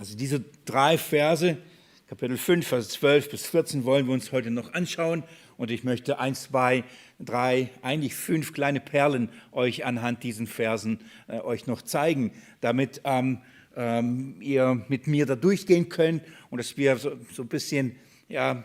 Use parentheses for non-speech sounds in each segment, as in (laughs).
Also diese drei Verse, Kapitel 5, Vers 12 bis 14, wollen wir uns heute noch anschauen. Und ich möchte eins, zwei, drei, eigentlich fünf kleine Perlen euch anhand diesen Versen äh, euch noch zeigen, damit ähm, ähm, ihr mit mir da durchgehen könnt und dass wir so, so ein bisschen ja,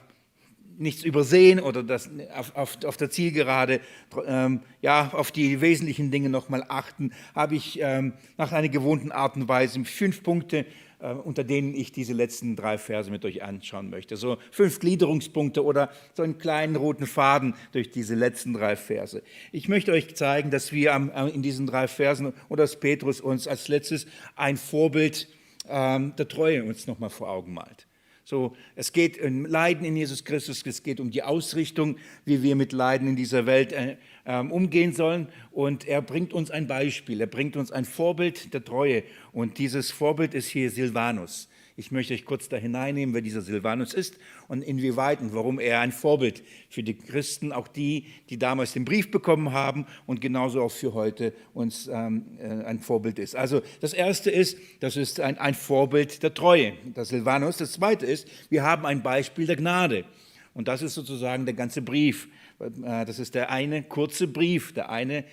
nichts übersehen oder das auf, auf, auf der Zielgerade ähm, ja, auf die wesentlichen Dinge nochmal achten, habe ich ähm, nach einer gewohnten Art und Weise fünf Punkte äh, unter denen ich diese letzten drei Verse mit euch anschauen möchte. So fünf Gliederungspunkte oder so einen kleinen roten Faden durch diese letzten drei Verse. Ich möchte euch zeigen, dass wir in diesen drei Versen oder dass Petrus uns als letztes ein Vorbild ähm, der Treue uns nochmal vor Augen malt. So, es geht um Leiden in Jesus Christus, es geht um die Ausrichtung, wie wir mit Leiden in dieser Welt äh, ähm, umgehen sollen. Und er bringt uns ein Beispiel, er bringt uns ein Vorbild der Treue. Und dieses Vorbild ist hier Silvanus. Ich möchte euch kurz da hineinnehmen, wer dieser Silvanus ist und inwieweit und warum er ein Vorbild für die Christen, auch die, die damals den Brief bekommen haben und genauso auch für heute uns ähm, äh, ein Vorbild ist. Also das Erste ist, das ist ein, ein Vorbild der Treue, der Silvanus. Das Zweite ist, wir haben ein Beispiel der Gnade. Und das ist sozusagen der ganze Brief. Äh, das ist der eine kurze Brief, der eine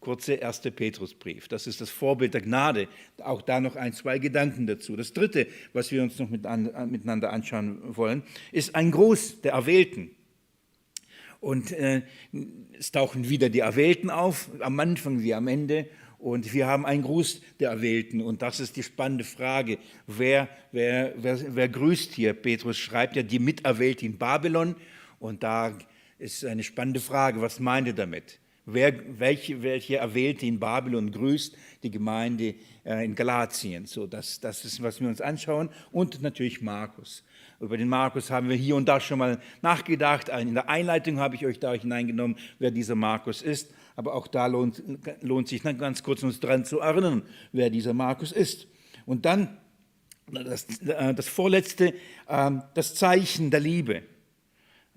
kurze erste Petrusbrief. Das ist das Vorbild der Gnade. Auch da noch ein, zwei Gedanken dazu. Das dritte, was wir uns noch miteinander anschauen wollen, ist ein Gruß der Erwählten. Und äh, es tauchen wieder die Erwählten auf, am Anfang wie am Ende. Und wir haben einen Gruß der Erwählten. Und das ist die spannende Frage. Wer, wer, wer, wer grüßt hier? Petrus schreibt ja die Miterwählte in Babylon. Und da ist eine spannende Frage. Was meint er damit? Wer, welche, welche Erwählte in Babylon grüßt die Gemeinde äh, in Galatien? So, das, das ist, was wir uns anschauen. Und natürlich Markus. Über den Markus haben wir hier und da schon mal nachgedacht. In der Einleitung habe ich euch da hineingenommen, wer dieser Markus ist. Aber auch da lohnt, lohnt sich ganz kurz uns daran zu erinnern, wer dieser Markus ist. Und dann das, äh, das vorletzte, ähm, das Zeichen der Liebe.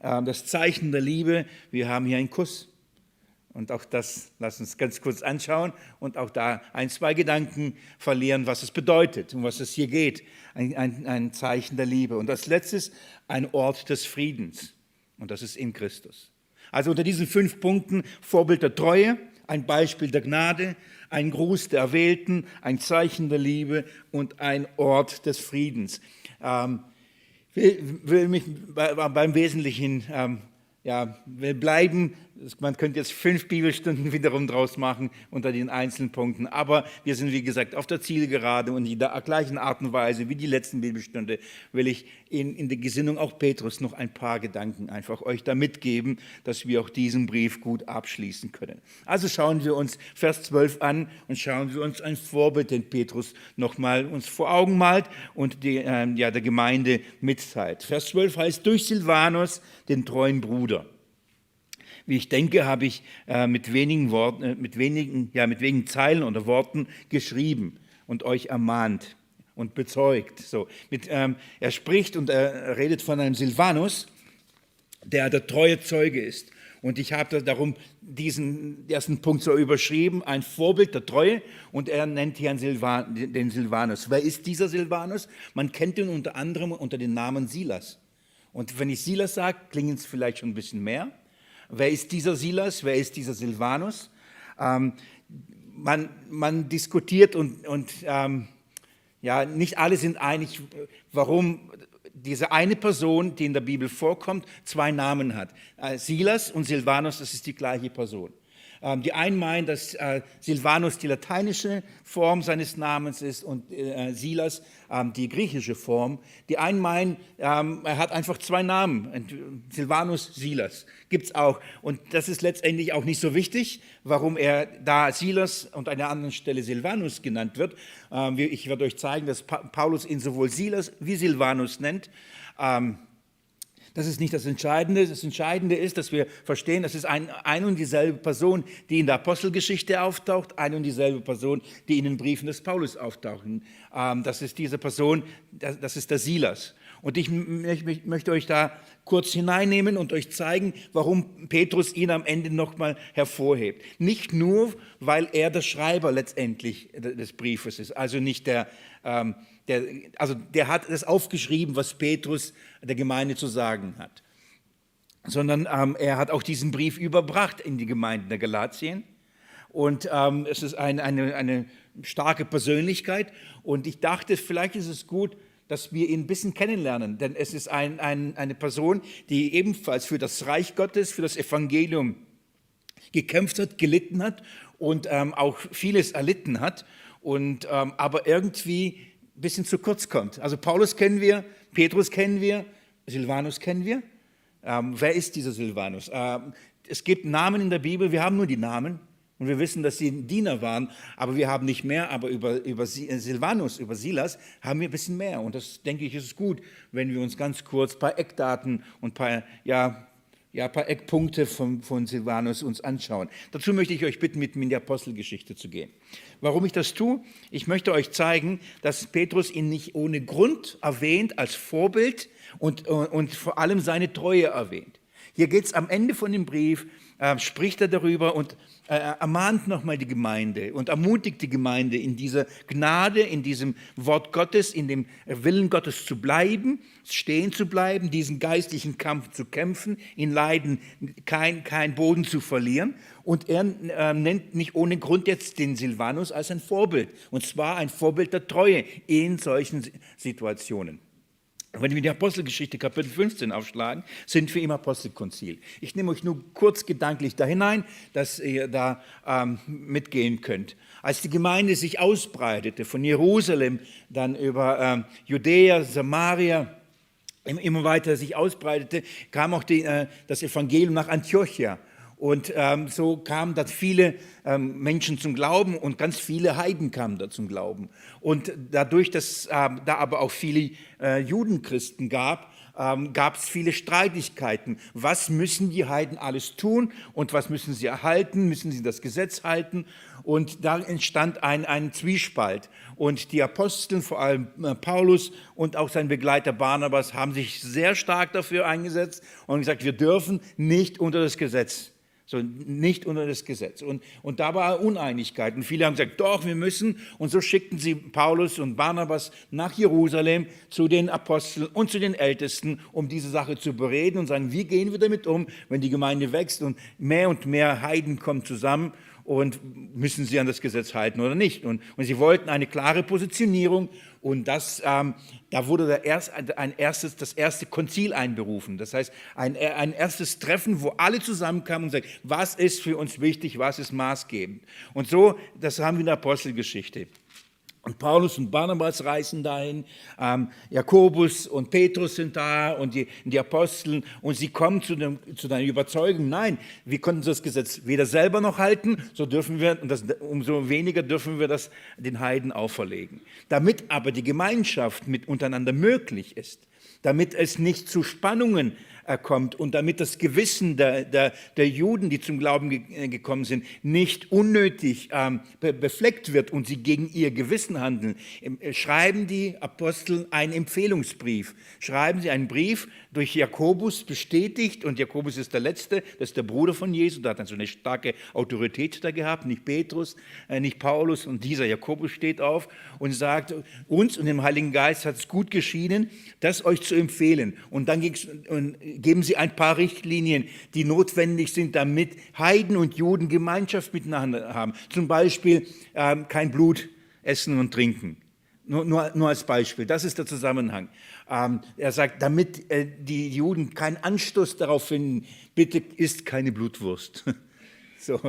Ähm, das Zeichen der Liebe, wir haben hier einen Kuss. Und auch das lass uns ganz kurz anschauen und auch da ein, zwei Gedanken verlieren, was es bedeutet, um was es hier geht. Ein, ein, ein Zeichen der Liebe. Und als letztes ein Ort des Friedens. Und das ist in Christus. Also unter diesen fünf Punkten Vorbild der Treue, ein Beispiel der Gnade, ein Gruß der Erwählten, ein Zeichen der Liebe und ein Ort des Friedens. Ähm, will, will mich beim Wesentlichen ähm, ja, will bleiben man könnte jetzt fünf Bibelstunden (laughs) wiederum draus machen unter den einzelnen Punkten, aber wir sind, wie gesagt, auf der Zielgerade und in der gleichen Art und Weise wie die letzten Bibelstunde will ich in, in der Gesinnung auch Petrus noch ein paar Gedanken einfach euch da mitgeben, dass wir auch diesen Brief gut abschließen können. Also schauen wir uns Vers 12 an und schauen wir uns ein Vorbild, den Petrus nochmal uns vor Augen malt und die, äh, ja, der Gemeinde mitteilt. Vers 12 heißt, durch Silvanus, den treuen Bruder. Wie ich denke, habe ich äh, mit wenigen Worten, äh, mit wenigen, ja, mit wenigen Zeilen oder Worten geschrieben und euch ermahnt und bezeugt. So, mit, ähm, er spricht und er redet von einem Silvanus, der der treue Zeuge ist. Und ich habe darum diesen ersten Punkt so überschrieben, ein Vorbild der Treue. Und er nennt hier Silvan, den Silvanus. Wer ist dieser Silvanus? Man kennt ihn unter anderem unter dem Namen Silas. Und wenn ich Silas sage, klingt es vielleicht schon ein bisschen mehr. Wer ist dieser Silas? Wer ist dieser Silvanus? Ähm, man, man, diskutiert und, und ähm, ja, nicht alle sind einig, warum diese eine Person, die in der Bibel vorkommt, zwei Namen hat. Äh, Silas und Silvanus, das ist die gleiche Person. Ähm, die einen meinen, dass äh, Silvanus die lateinische Form seines Namens ist und äh, Silas ähm, die griechische Form. Die einen meinen, ähm, er hat einfach zwei Namen, Silvanus, Silas. Gibt es auch. Und das ist letztendlich auch nicht so wichtig, warum er da Silas und an der anderen Stelle Silvanus genannt wird. Ich werde euch zeigen, dass Paulus ihn sowohl Silas wie Silvanus nennt. Das ist nicht das Entscheidende. Das Entscheidende ist, dass wir verstehen, das ist ein, ein und dieselbe Person, die in der Apostelgeschichte auftaucht, ein und dieselbe Person, die in den Briefen des Paulus auftauchen. Ähm, das ist diese Person, das ist der Silas. Und ich möchte euch da kurz hineinnehmen und euch zeigen, warum Petrus ihn am Ende nochmal hervorhebt. Nicht nur, weil er der Schreiber letztendlich des Briefes ist, also nicht der, ähm, der, also der hat das aufgeschrieben, was Petrus der Gemeinde zu sagen hat, sondern ähm, er hat auch diesen Brief überbracht in die Gemeinden der Galatien. Und ähm, es ist ein, eine, eine starke Persönlichkeit. Und ich dachte, vielleicht ist es gut, dass wir ihn ein bisschen kennenlernen, denn es ist ein, ein, eine Person, die ebenfalls für das Reich Gottes, für das Evangelium gekämpft hat, gelitten hat und ähm, auch vieles erlitten hat, und, ähm, aber irgendwie ein bisschen zu kurz kommt. Also Paulus kennen wir, Petrus kennen wir, Silvanus kennen wir. Ähm, wer ist dieser Silvanus? Ähm, es gibt Namen in der Bibel, wir haben nur die Namen. Und wir wissen, dass sie Diener waren, aber wir haben nicht mehr. Aber über, über äh, Silvanus, über Silas haben wir ein bisschen mehr. Und das, denke ich, ist gut, wenn wir uns ganz kurz ein paar Eckdaten und ein paar, ja, ja, ein paar Eckpunkte von, von Silvanus uns anschauen. Dazu möchte ich euch bitten, mit mir in die Apostelgeschichte zu gehen. Warum ich das tue? Ich möchte euch zeigen, dass Petrus ihn nicht ohne Grund erwähnt als Vorbild und, und vor allem seine Treue erwähnt. Hier geht es am Ende von dem Brief, äh, spricht er darüber und äh, ermahnt nochmal die Gemeinde und ermutigt die Gemeinde in dieser Gnade, in diesem Wort Gottes, in dem Willen Gottes zu bleiben, stehen zu bleiben, diesen geistlichen Kampf zu kämpfen, in Leiden kein, kein Boden zu verlieren. Und er äh, nennt nicht ohne Grund jetzt den Silvanus als ein Vorbild, und zwar ein Vorbild der Treue in solchen Situationen. Wenn wir die Apostelgeschichte Kapitel 15 aufschlagen, sind wir im Apostelkonzil. Ich nehme euch nur kurz gedanklich da hinein, dass ihr da ähm, mitgehen könnt. Als die Gemeinde sich ausbreitete, von Jerusalem dann über ähm, Judäa, Samaria, immer weiter sich ausbreitete, kam auch die, äh, das Evangelium nach Antiochia. Und ähm, so kamen da viele ähm, Menschen zum Glauben und ganz viele Heiden kamen da zum Glauben. Und dadurch, dass äh, da aber auch viele äh, Judenchristen gab, ähm, gab es viele Streitigkeiten. Was müssen die Heiden alles tun und was müssen sie erhalten? Müssen sie das Gesetz halten? Und da entstand ein, ein Zwiespalt. Und die Apostel, vor allem äh, Paulus und auch sein Begleiter Barnabas, haben sich sehr stark dafür eingesetzt und gesagt, wir dürfen nicht unter das Gesetz so nicht unter das Gesetz. Und, und da war Uneinigkeit. Und viele haben gesagt, doch, wir müssen. Und so schickten sie Paulus und Barnabas nach Jerusalem zu den Aposteln und zu den Ältesten, um diese Sache zu bereden und sagen, wie gehen wir damit um, wenn die Gemeinde wächst und mehr und mehr Heiden kommen zusammen und müssen sie an das Gesetz halten oder nicht. Und, und sie wollten eine klare Positionierung und das, ähm, da wurde der erst, ein erstes, das erste Konzil einberufen. Das heißt, ein, ein erstes Treffen, wo alle zusammenkamen und sagten, was ist für uns wichtig, was ist maßgebend. Und so, das haben wir in der Apostelgeschichte. Und Paulus und Barnabas reisen dahin, ähm, Jakobus und Petrus sind da und die, die Aposteln. Und sie kommen zu, dem, zu der Überzeugung, nein, wir konnten das Gesetz weder selber noch halten, so dürfen wir, und das, umso weniger dürfen wir das den Heiden auferlegen. Damit aber die Gemeinschaft mit untereinander möglich ist, damit es nicht zu Spannungen kommt und damit das Gewissen der, der, der Juden, die zum Glauben ge äh, gekommen sind, nicht unnötig ähm, be befleckt wird und sie gegen ihr Gewissen handeln, äh, schreiben die Apostel einen Empfehlungsbrief. Schreiben sie einen Brief durch Jakobus bestätigt und Jakobus ist der Letzte, das ist der Bruder von Jesus, der hat dann so eine starke Autorität da gehabt, nicht Petrus, äh, nicht Paulus und dieser Jakobus steht auf und sagt, uns und dem Heiligen Geist hat es gut geschienen, das euch zu empfehlen. Und dann ging es geben Sie ein paar Richtlinien, die notwendig sind, damit Heiden und Juden Gemeinschaft miteinander haben. Zum Beispiel ähm, kein Blut essen und trinken. Nur, nur, nur, als Beispiel, das ist der Zusammenhang. Ähm, er sagt, damit äh, die Juden keinen Anstoß darauf finden, bitte isst keine Blutwurst. (laughs) so.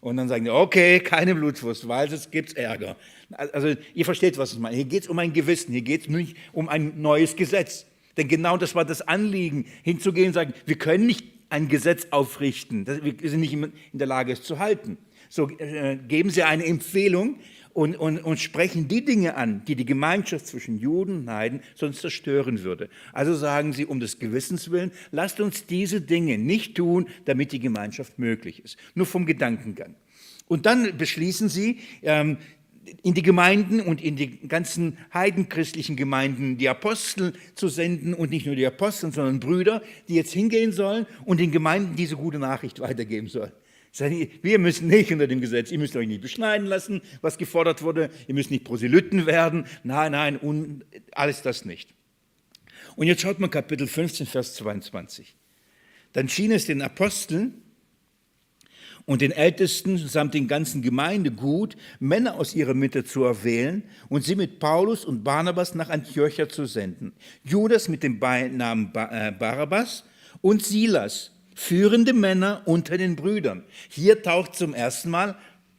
Und dann sagen die, okay, keine Blutwurst, weil es gibt Ärger. Also ihr versteht, was ich meine. Hier geht es um ein Gewissen, hier geht es nicht um ein neues Gesetz. Denn genau das war das Anliegen, hinzugehen und sagen, wir können nicht ein Gesetz aufrichten, wir sind nicht in der Lage, es zu halten. So äh, geben Sie eine Empfehlung und, und, und sprechen die Dinge an, die die Gemeinschaft zwischen Juden und Heiden sonst zerstören würde. Also sagen Sie, um des Gewissens willen, lasst uns diese Dinge nicht tun, damit die Gemeinschaft möglich ist. Nur vom Gedankengang. Und dann beschließen Sie, ähm, in die Gemeinden und in die ganzen heidenchristlichen Gemeinden die Apostel zu senden und nicht nur die Apostel, sondern Brüder, die jetzt hingehen sollen und den Gemeinden diese gute Nachricht weitergeben sollen. Wir müssen nicht unter dem Gesetz, ihr müsst euch nicht beschneiden lassen, was gefordert wurde, ihr müsst nicht Proselyten werden, nein, nein, alles das nicht. Und jetzt schaut mal Kapitel 15, Vers 22. Dann schien es den Aposteln und den Ältesten samt den ganzen Gemeinde gut, Männer aus ihrer Mitte zu erwählen und sie mit Paulus und Barnabas nach Antiochia zu senden. Judas mit dem Beinamen äh, Barabbas und Silas, führende Männer unter den Brüdern. Hier taucht zum ersten Mal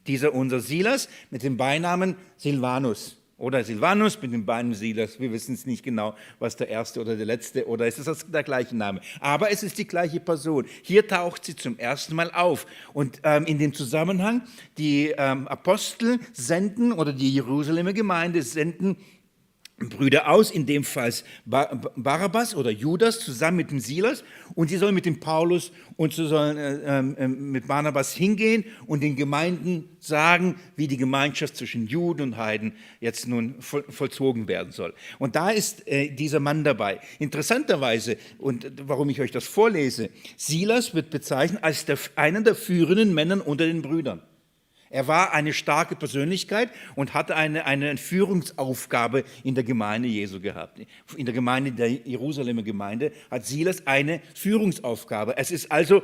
dieser unser Silas mit dem Beinamen Silvanus. Oder Silvanus mit dem Beinamen Silas. Wir wissen es nicht genau, was der erste oder der letzte oder ist es der gleiche Name. Aber es ist die gleiche Person. Hier taucht sie zum ersten Mal auf. Und ähm, in dem Zusammenhang, die ähm, Apostel senden oder die Jerusalemer Gemeinde senden Brüder aus, in dem Fall Barabbas oder Judas zusammen mit dem Silas und sie sollen mit dem Paulus und sie sollen äh, äh, mit Barnabas hingehen und den Gemeinden sagen, wie die Gemeinschaft zwischen Juden und Heiden jetzt nun voll, vollzogen werden soll. Und da ist äh, dieser Mann dabei. Interessanterweise, und warum ich euch das vorlese, Silas wird bezeichnet als der, einer der führenden Männer unter den Brüdern. Er war eine starke Persönlichkeit und hatte eine, eine Führungsaufgabe in der Gemeinde Jesu gehabt. In der Gemeinde, der Jerusalemer Gemeinde, hat Silas eine Führungsaufgabe. Es ist also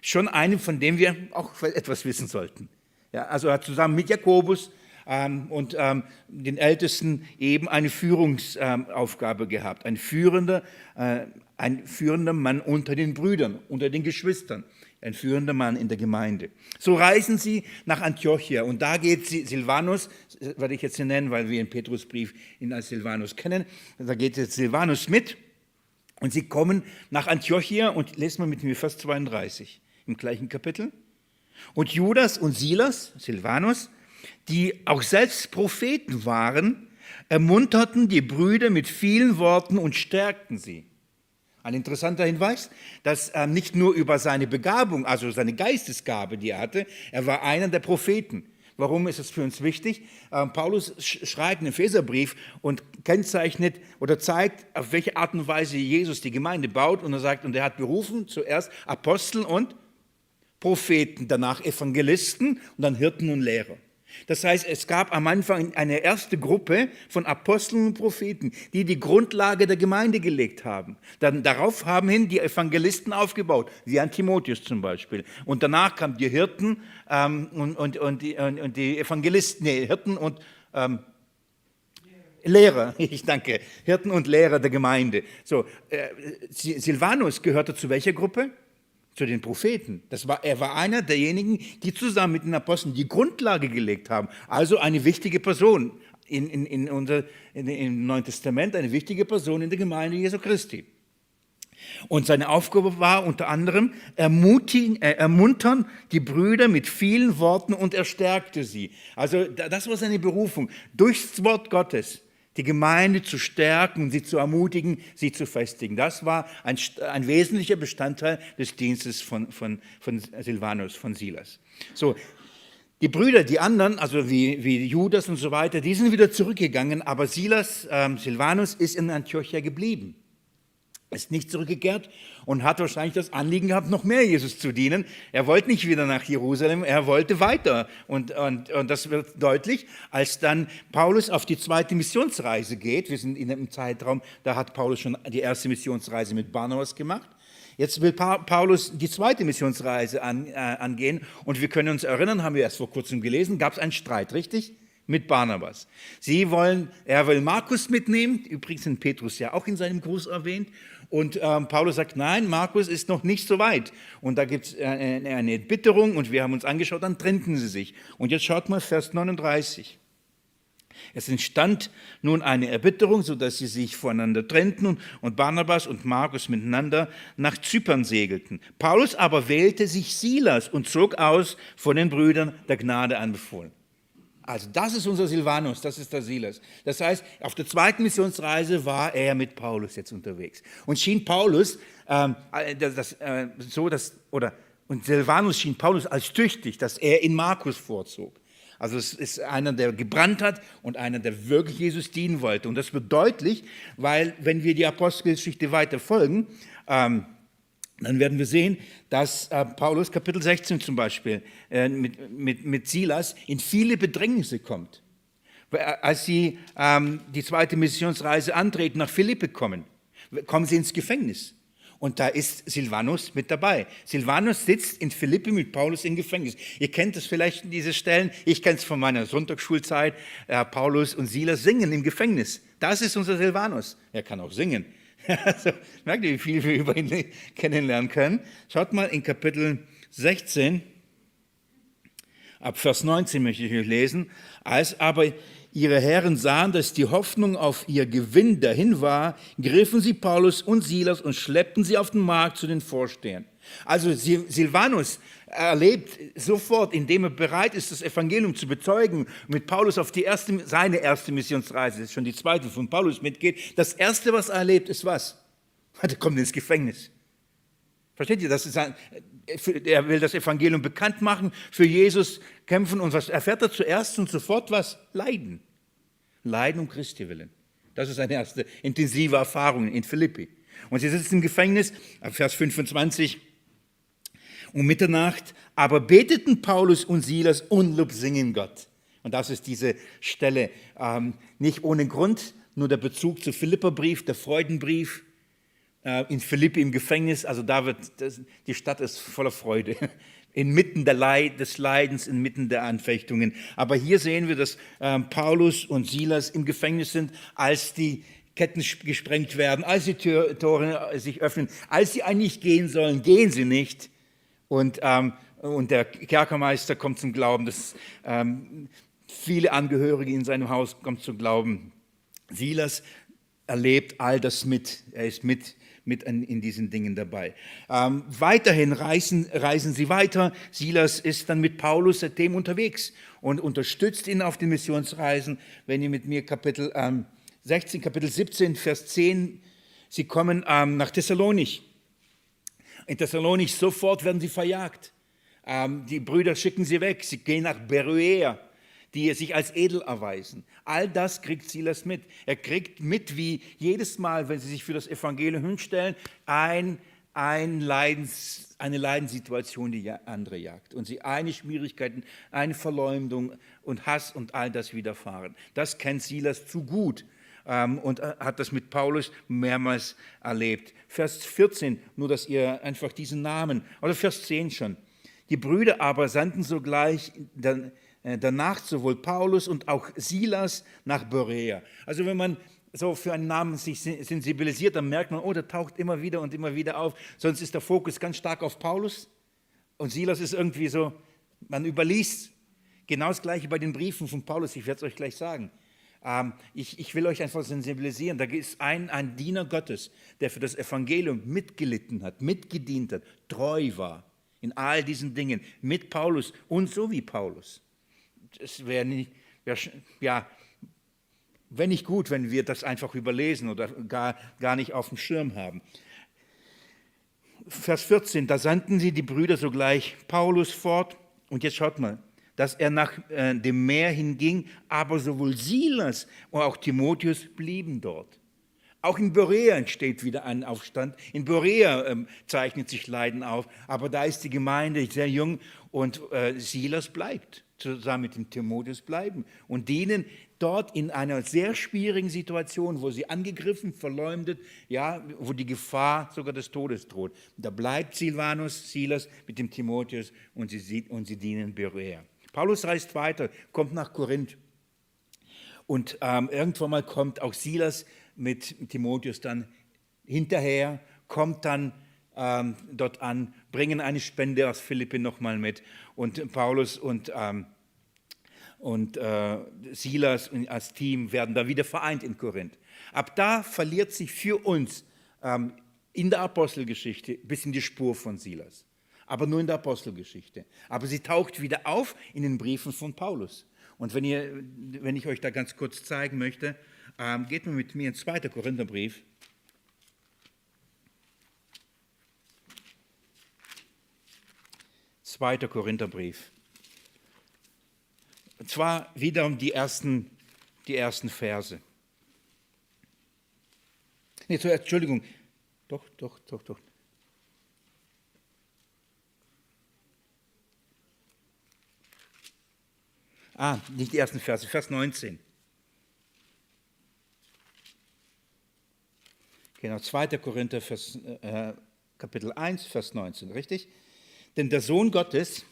schon eine, von dem wir auch etwas wissen sollten. Ja, also er hat zusammen mit Jakobus ähm, und ähm, den Ältesten eben eine Führungsaufgabe ähm, gehabt. Ein führender, äh, ein führender Mann unter den Brüdern, unter den Geschwistern ein führender Mann in der Gemeinde. So reisen sie nach Antiochia und da geht Silvanus, werde ich jetzt hier nennen, weil wir den Petrusbrief ihn als Silvanus kennen, da geht jetzt Silvanus mit und sie kommen nach Antiochia und lesen wir mit mir Vers 32 im gleichen Kapitel. Und Judas und Silas, Silvanus, die auch selbst Propheten waren, ermunterten die Brüder mit vielen Worten und stärkten sie. Ein interessanter Hinweis, dass er nicht nur über seine Begabung, also seine Geistesgabe, die er hatte, er war einer der Propheten. Warum ist es für uns wichtig? Ähm, Paulus schreibt einen Epheserbrief und kennzeichnet oder zeigt, auf welche Art und Weise Jesus die Gemeinde baut. Und er sagt, und er hat berufen zuerst Apostel und Propheten, danach Evangelisten und dann Hirten und Lehrer. Das heißt, es gab am Anfang eine erste Gruppe von Aposteln und Propheten, die die Grundlage der Gemeinde gelegt haben. Dann darauf haben hin die Evangelisten aufgebaut, wie an Timotheus zum Beispiel. Und danach kamen die Hirten ähm, und, und, und, die, und, die, Evangelisten, nee, Hirten und ähm, Lehrer, (laughs) ich danke, Hirten und Lehrer der Gemeinde. So, äh, Silvanus gehörte zu welcher Gruppe? Zu den Propheten. Das war, er war einer derjenigen, die zusammen mit den Aposteln die Grundlage gelegt haben. Also eine wichtige Person in, in, in unser, in, im Neuen Testament, eine wichtige Person in der Gemeinde Jesu Christi. Und seine Aufgabe war unter anderem, ermutigen, äh, ermuntern die Brüder mit vielen Worten und er stärkte sie. Also das war seine Berufung. Durchs Wort Gottes die Gemeinde zu stärken, sie zu ermutigen, sie zu festigen. Das war ein, ein wesentlicher Bestandteil des Dienstes von, von, von Silvanus, von Silas. So, die Brüder, die anderen, also wie, wie Judas und so weiter, die sind wieder zurückgegangen, aber Silas, ähm, Silvanus ist in Antiochia geblieben ist nicht zurückgekehrt und hat wahrscheinlich das Anliegen gehabt, noch mehr Jesus zu dienen. Er wollte nicht wieder nach Jerusalem, er wollte weiter. Und, und, und das wird deutlich, als dann Paulus auf die zweite Missionsreise geht. Wir sind in einem Zeitraum, da hat Paulus schon die erste Missionsreise mit Barnabas gemacht. Jetzt will Paulus die zweite Missionsreise an, äh, angehen. Und wir können uns erinnern, haben wir erst vor kurzem gelesen, gab es einen Streit, richtig? mit Barnabas. Sie wollen, er will Markus mitnehmen, übrigens in Petrus ja auch in seinem Gruß erwähnt, und ähm, Paulus sagt, nein, Markus ist noch nicht so weit. Und da gibt es äh, eine, eine Bitterung und wir haben uns angeschaut, dann trennten sie sich. Und jetzt schaut mal Vers 39. Es entstand nun eine Erbitterung, sodass sie sich voneinander trennten und Barnabas und Markus miteinander nach Zypern segelten. Paulus aber wählte sich Silas und zog aus von den Brüdern der Gnade anbefohlen. Also das ist unser Silvanus, das ist der Silas. Das heißt, auf der zweiten Missionsreise war er mit Paulus jetzt unterwegs. Und schien Paulus ähm, äh, das, das, äh, so, dass, oder, und Silvanus schien Paulus als tüchtig, dass er in Markus vorzog. Also es ist einer, der gebrannt hat und einer, der wirklich Jesus dienen wollte. Und das wird deutlich, weil wenn wir die Apostelgeschichte weiter folgen, ähm, dann werden wir sehen, dass äh, Paulus Kapitel 16 zum Beispiel äh, mit, mit, mit Silas in viele Bedrängnisse kommt. Äh, als sie ähm, die zweite Missionsreise antreten, nach Philippe kommen, kommen sie ins Gefängnis. Und da ist Silvanus mit dabei. Silvanus sitzt in Philippi mit Paulus im Gefängnis. Ihr kennt es vielleicht in diese Stellen. Ich kenne es von meiner Sonntagsschulzeit. Äh, Paulus und Silas singen im Gefängnis. Das ist unser Silvanus. Er kann auch singen. (laughs) Also, merkt ihr, wie viel wir über ihn (laughs) kennenlernen können? Schaut mal in Kapitel 16, ab Vers 19 möchte ich euch lesen. Als aber ihre Herren sahen, dass die Hoffnung auf ihr Gewinn dahin war, griffen sie Paulus und Silas und schleppten sie auf den Markt zu den Vorstehern. Also Silvanus erlebt sofort, indem er bereit ist, das Evangelium zu bezeugen, mit Paulus auf die erste, seine erste Missionsreise, das ist schon die zweite von Paulus mitgeht. Das erste, was er erlebt, ist was? (laughs) Er kommt ins Gefängnis. Versteht ihr? Das ist ein, er will das Evangelium bekannt machen, für Jesus kämpfen und was erfährt er zuerst und sofort was? Leiden. Leiden um Christi willen. Das ist seine erste intensive Erfahrung in Philippi. Und sie sitzt im Gefängnis, Vers 25, um Mitternacht, aber beteten Paulus und Silas und Lob singen Gott. Und das ist diese Stelle. Ähm, nicht ohne Grund, nur der Bezug zu Philipperbrief, der Freudenbrief äh, in Philippi im Gefängnis. Also da wird, das, die Stadt ist voller Freude. (laughs) Inmitten der Leid, des Leidens, inmitten der Anfechtungen. Aber hier sehen wir, dass äh, Paulus und Silas im Gefängnis sind, als die Ketten gesprengt werden, als die Tore sich öffnen, als sie eigentlich gehen sollen, gehen sie nicht. Und, ähm, und der Kerkermeister kommt zum Glauben, dass ähm, viele Angehörige in seinem Haus kommen zum Glauben. Silas erlebt all das mit. Er ist mit, mit in, in diesen Dingen dabei. Ähm, weiterhin reisen, reisen sie weiter. Silas ist dann mit Paulus seitdem unterwegs und unterstützt ihn auf den Missionsreisen. Wenn ihr mit mir Kapitel ähm, 16, Kapitel 17, Vers 10, sie kommen ähm, nach Thessalonich. In Thessalonich sofort werden sie verjagt. Ähm, die Brüder schicken sie weg. Sie gehen nach Beruea, die sich als edel erweisen. All das kriegt Silas mit. Er kriegt mit, wie jedes Mal, wenn sie sich für das Evangelium hinstellen, ein, ein Leidens, eine Leidenssituation die andere jagt. Und sie eine Schwierigkeiten, eine Verleumdung und Hass und all das widerfahren. Das kennt Silas zu gut und äh, hat das mit Paulus mehrmals erlebt. Vers 14, nur dass ihr einfach diesen Namen, oder Vers 10 schon. Die Brüder aber sandten sogleich äh, danach sowohl Paulus und auch Silas nach Berea. Also wenn man so für einen Namen sich sensibilisiert, dann merkt man, oh, der taucht immer wieder und immer wieder auf. Sonst ist der Fokus ganz stark auf Paulus und Silas ist irgendwie so, man überliest. Genau das Gleiche bei den Briefen von Paulus, ich werde es euch gleich sagen. Ähm, ich, ich, will euch einfach sensibilisieren. Da ist ein, ein Diener Gottes, der für das Evangelium mitgelitten hat, mitgedient hat, treu war in all diesen Dingen, mit Paulus und so wie Paulus. Es wäre nicht, wär, ja, wenn nicht gut, wenn wir das einfach überlesen oder gar, gar nicht auf dem Schirm haben. Vers 14, da sandten sie die Brüder sogleich Paulus fort. Und jetzt schaut mal, dass er nach äh, dem Meer hinging, aber sowohl Silas und auch Timotheus blieben dort. Auch in Berea entsteht wieder ein Aufstand. In Berea ähm, zeichnet sich Leiden auf, aber da ist die Gemeinde sehr jung und äh, Silas bleibt, zusammen mit dem Timotheus bleiben und dienen dort in einer sehr schwierigen Situation, wo sie angegriffen, verleumdet, ja, wo die Gefahr sogar des Todes droht. Da bleibt Silvanus, Silas mit dem Timotheus und sie, und sie dienen Berea. Paulus reist weiter, kommt nach Korinth. Und ähm, irgendwann mal kommt auch Silas mit Timotheus dann hinterher, kommt dann ähm, dort an, bringen eine Spende aus Philippi nochmal mit. Und Paulus und, ähm, und äh, Silas als Team werden da wieder vereint in Korinth. Ab da verliert sich für uns ähm, in der Apostelgeschichte ein bisschen die Spur von Silas aber nur in der Apostelgeschichte. Aber sie taucht wieder auf in den Briefen von Paulus. Und wenn, ihr, wenn ich euch da ganz kurz zeigen möchte, ähm, geht mal mit mir in 2. Korintherbrief. Zweiter Korintherbrief. Und zwar wieder um die ersten, die ersten Verse. Nee, Entschuldigung. Doch, doch, doch, doch. Ah, nicht die ersten Verse, Vers 19. Genau, 2. Korinther, Vers, äh, Kapitel 1, Vers 19, richtig? Denn der Sohn Gottes,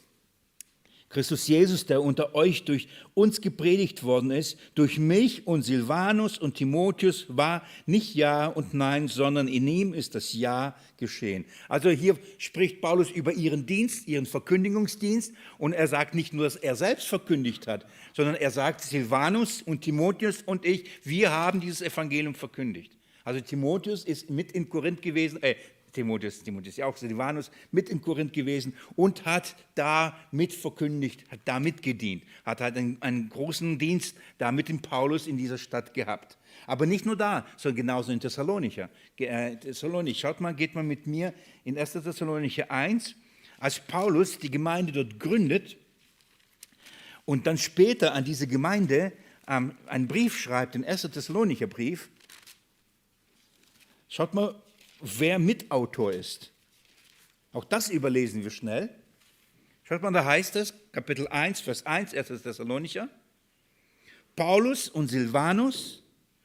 Christus Jesus, der unter euch durch uns gepredigt worden ist, durch mich und Silvanus und Timotheus, war nicht Ja und Nein, sondern in ihm ist das Ja geschehen. Also hier spricht Paulus über ihren Dienst, ihren Verkündigungsdienst und er sagt nicht nur, dass er selbst verkündigt hat, sondern er sagt, Silvanus und Timotheus und ich, wir haben dieses Evangelium verkündigt. Also Timotheus ist mit in Korinth gewesen, äh, Timotheus, Timotheus ja auch Silvanus, mit in Korinth gewesen und hat da mit verkündigt, hat da mitgedient, hat halt einen, einen großen Dienst da mit dem Paulus in dieser Stadt gehabt. Aber nicht nur da, sondern genauso in Thessalonicher. Äh, Thessalonik, schaut mal, geht mal mit mir in 1. Thessalonicher 1, als Paulus die Gemeinde dort gründet und dann später an diese Gemeinde ähm, einen Brief schreibt, den 1. Thessalonicher Brief. Schaut mal, wer Mitautor ist. Auch das überlesen wir schnell. Schaut mal, da heißt es, Kapitel 1, Vers 1, 1. Thessalonicher, Paulus und Silvanus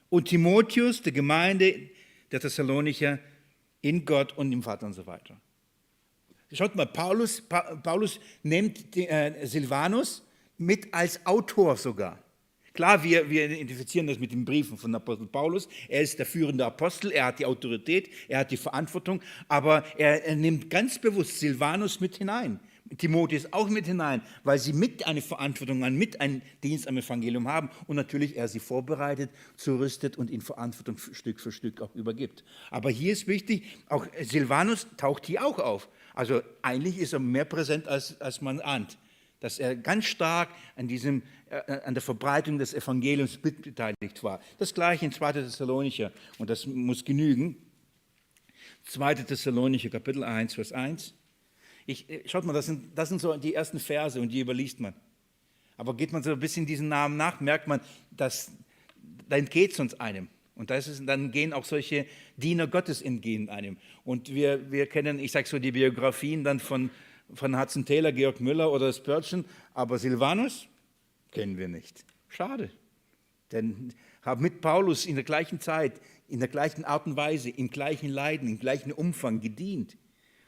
und Timotheus, der Gemeinde der Thessalonicher, in Gott und im Vater und so weiter. Schaut mal, Paulus, Paulus nimmt äh, Silvanus mit als Autor sogar. Klar, wir, wir identifizieren das mit den Briefen von Apostel Paulus. Er ist der führende Apostel, er hat die Autorität, er hat die Verantwortung, aber er, er nimmt ganz bewusst Silvanus mit hinein. Timotheus auch mit hinein, weil sie mit eine Verantwortung an, mit einen Dienst am Evangelium haben und natürlich er sie vorbereitet, zurüstet und in Verantwortung Stück für Stück auch übergibt. Aber hier ist wichtig, auch Silvanus taucht hier auch auf. Also eigentlich ist er mehr präsent, als, als man ahnt dass er ganz stark an, diesem, äh, an der Verbreitung des Evangeliums beteiligt war. Das gleiche in 2. Thessalonicher, und das muss genügen. 2. Thessalonicher, Kapitel 1, Vers 1. Ich, äh, schaut mal, das sind, das sind so die ersten Verse und die überliest man. Aber geht man so ein bisschen diesen Namen nach, merkt man, dass da entgeht es uns einem. Und das ist, dann gehen auch solche Diener Gottes entgehen einem. Und wir, wir kennen, ich sage so, die Biografien dann von von Hudson Taylor, Georg Müller oder Spurgeon, aber Silvanus kennen wir nicht. Schade. Denn habe mit Paulus in der gleichen Zeit, in der gleichen Art und Weise, im gleichen Leiden, im gleichen Umfang gedient.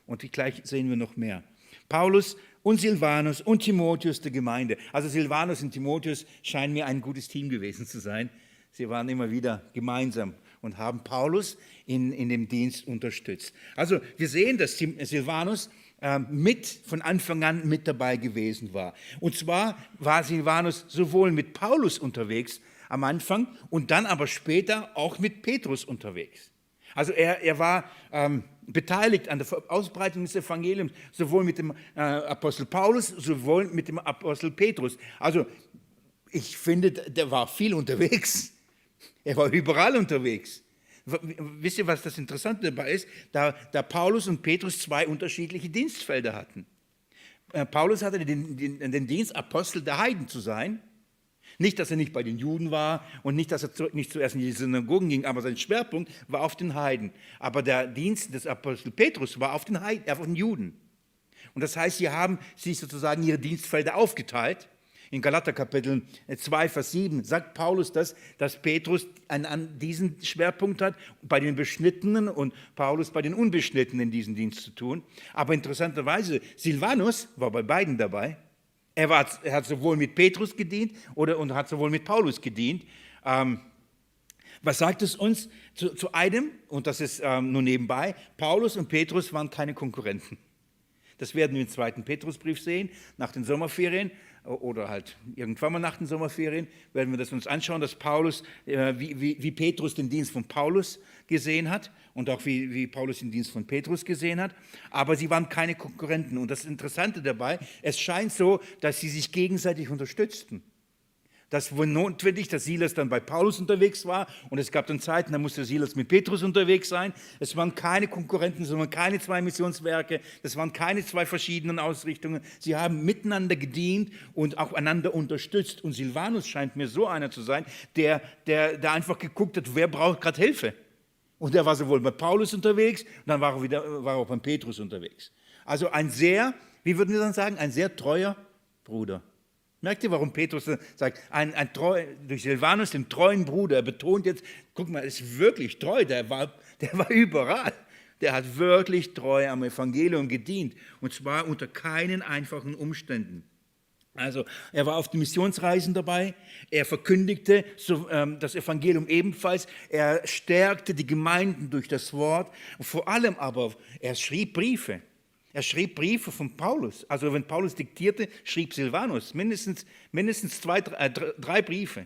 Und gleich sehen wir noch mehr. Paulus und Silvanus und Timotheus der Gemeinde. Also Silvanus und Timotheus scheinen mir ein gutes Team gewesen zu sein. Sie waren immer wieder gemeinsam und haben Paulus in, in dem Dienst unterstützt. Also wir sehen, dass Silvanus ähm, mit von Anfang an mit dabei gewesen war. Und zwar war Silvanus sowohl mit Paulus unterwegs am Anfang und dann aber später auch mit Petrus unterwegs. Also er, er war ähm, beteiligt an der Ausbreitung des Evangeliums, sowohl mit dem äh, Apostel Paulus, sowohl mit dem Apostel Petrus. Also ich finde, der war viel unterwegs. Er war überall unterwegs. Wisst ihr, was das Interessante dabei ist? Da, da Paulus und Petrus zwei unterschiedliche Dienstfelder hatten. Äh, Paulus hatte den, den, den, Dienst, Apostel der Heiden zu sein. Nicht, dass er nicht bei den Juden war und nicht, dass er zu, nicht zuerst in die Synagogen ging, aber sein Schwerpunkt war auf den Heiden. Aber der Dienst des Apostel Petrus war auf den, Heiden, auf den Juden. Und das heißt, sie haben sich sozusagen ihre Dienstfelder aufgeteilt. In Galater Kapitel 2, Vers 7 sagt Paulus das, dass Petrus an, an diesen Schwerpunkt hat, bei den Beschnittenen und Paulus bei den Unbeschnittenen diesen Dienst zu tun. Aber interessanterweise, Silvanus war bei beiden dabei. Er, war, er hat sowohl mit Petrus gedient oder, und hat sowohl mit Paulus gedient. Ähm, was sagt es uns zu, zu einem? Und das ist ähm, nur nebenbei. Paulus und Petrus waren keine Konkurrenten. Das werden wir im zweiten Petrusbrief sehen, nach den Sommerferien oder halt irgendwann mal nach den Sommerferien, werden wir das uns anschauen, dass Paulus, äh, wie, wie, wie, Petrus den Dienst von Paulus gesehen hat und auch wie, wie Paulus den Dienst von Petrus gesehen hat. Aber sie waren keine Konkurrenten. Und das Interessante dabei, es scheint so, dass sie sich gegenseitig unterstützten. Das war notwendig, dass Silas dann bei Paulus unterwegs war und es gab dann Zeiten, da musste Silas mit Petrus unterwegs sein. Es waren keine Konkurrenten, sondern keine zwei Missionswerke, es waren keine zwei verschiedenen Ausrichtungen. Sie haben miteinander gedient und auch einander unterstützt. Und Silvanus scheint mir so einer zu sein, der, der, der einfach geguckt hat, wer braucht gerade Hilfe. Und er war sowohl bei Paulus unterwegs und dann war er, wieder, war er auch bei Petrus unterwegs. Also ein sehr, wie würden wir dann sagen, ein sehr treuer Bruder. Merkt ihr, warum Petrus sagt, ein, ein treu, durch Silvanus, den treuen Bruder, er betont jetzt, guck mal, er ist wirklich treu, der war, der war überall. Der hat wirklich treu am Evangelium gedient und zwar unter keinen einfachen Umständen. Also er war auf den Missionsreisen dabei, er verkündigte ähm, das Evangelium ebenfalls, er stärkte die Gemeinden durch das Wort vor allem aber, er schrieb Briefe. Er schrieb Briefe von Paulus. Also wenn Paulus diktierte, schrieb Silvanus mindestens, mindestens zwei, äh, drei Briefe.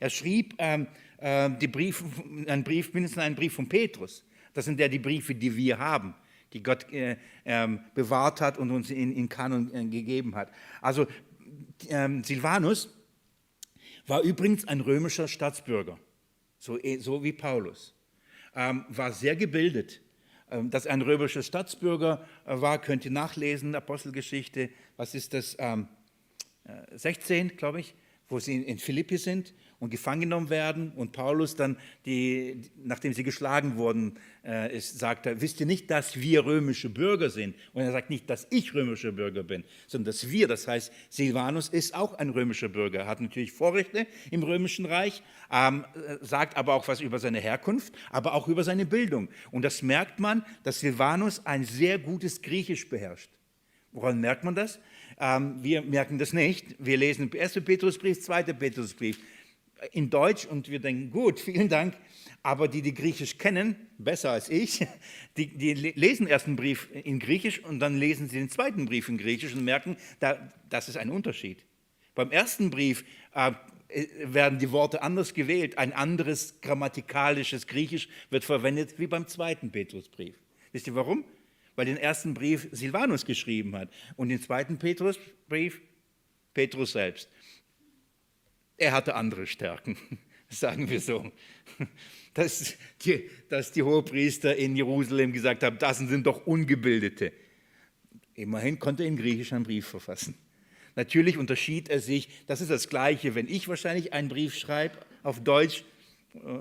Er schrieb ähm, äh, die Briefe, einen Brief, mindestens einen Brief von Petrus. Das sind ja die Briefe, die wir haben, die Gott äh, äh, bewahrt hat und uns in, in Kanon äh, gegeben hat. Also ähm, Silvanus war übrigens ein römischer Staatsbürger, so, eh, so wie Paulus. Ähm, war sehr gebildet. Ähm, dass er ein römischer Staatsbürger äh, war, könnt ihr nachlesen, Apostelgeschichte, was ist das, ähm, 16, äh, glaube ich, wo sie in Philippi sind und gefangen genommen werden und Paulus dann, die, nachdem sie geschlagen wurden, äh, ist, sagt er, wisst ihr nicht, dass wir römische Bürger sind? Und er sagt nicht, dass ich römischer Bürger bin, sondern dass wir, das heißt, Silvanus ist auch ein römischer Bürger, hat natürlich Vorrechte im römischen Reich, ähm, sagt aber auch was über seine Herkunft, aber auch über seine Bildung. Und das merkt man, dass Silvanus ein sehr gutes Griechisch beherrscht. Woran merkt man das? Ähm, wir merken das nicht. Wir lesen 1. Petrusbrief, 2. Petrusbrief in Deutsch und wir denken, gut, vielen Dank. Aber die, die Griechisch kennen, besser als ich, (laughs) die, die lesen erst einen Brief in Griechisch und dann lesen sie den zweiten Brief in Griechisch und merken, da, das ist ein Unterschied. Beim ersten Brief äh, werden die Worte anders gewählt. Ein anderes grammatikalisches Griechisch wird verwendet wie beim zweiten Petrusbrief. Wisst ihr warum? Weil den ersten Brief Silvanus geschrieben hat und den zweiten Petrusbrief Petrus selbst er hatte andere Stärken, (laughs) sagen wir so. Dass die, dass die Hohepriester in Jerusalem gesagt haben, das sind doch Ungebildete. Immerhin konnte er in Griechisch einen Brief verfassen. Natürlich unterschied er sich, das ist das Gleiche, wenn ich wahrscheinlich einen Brief schreibe auf Deutsch äh,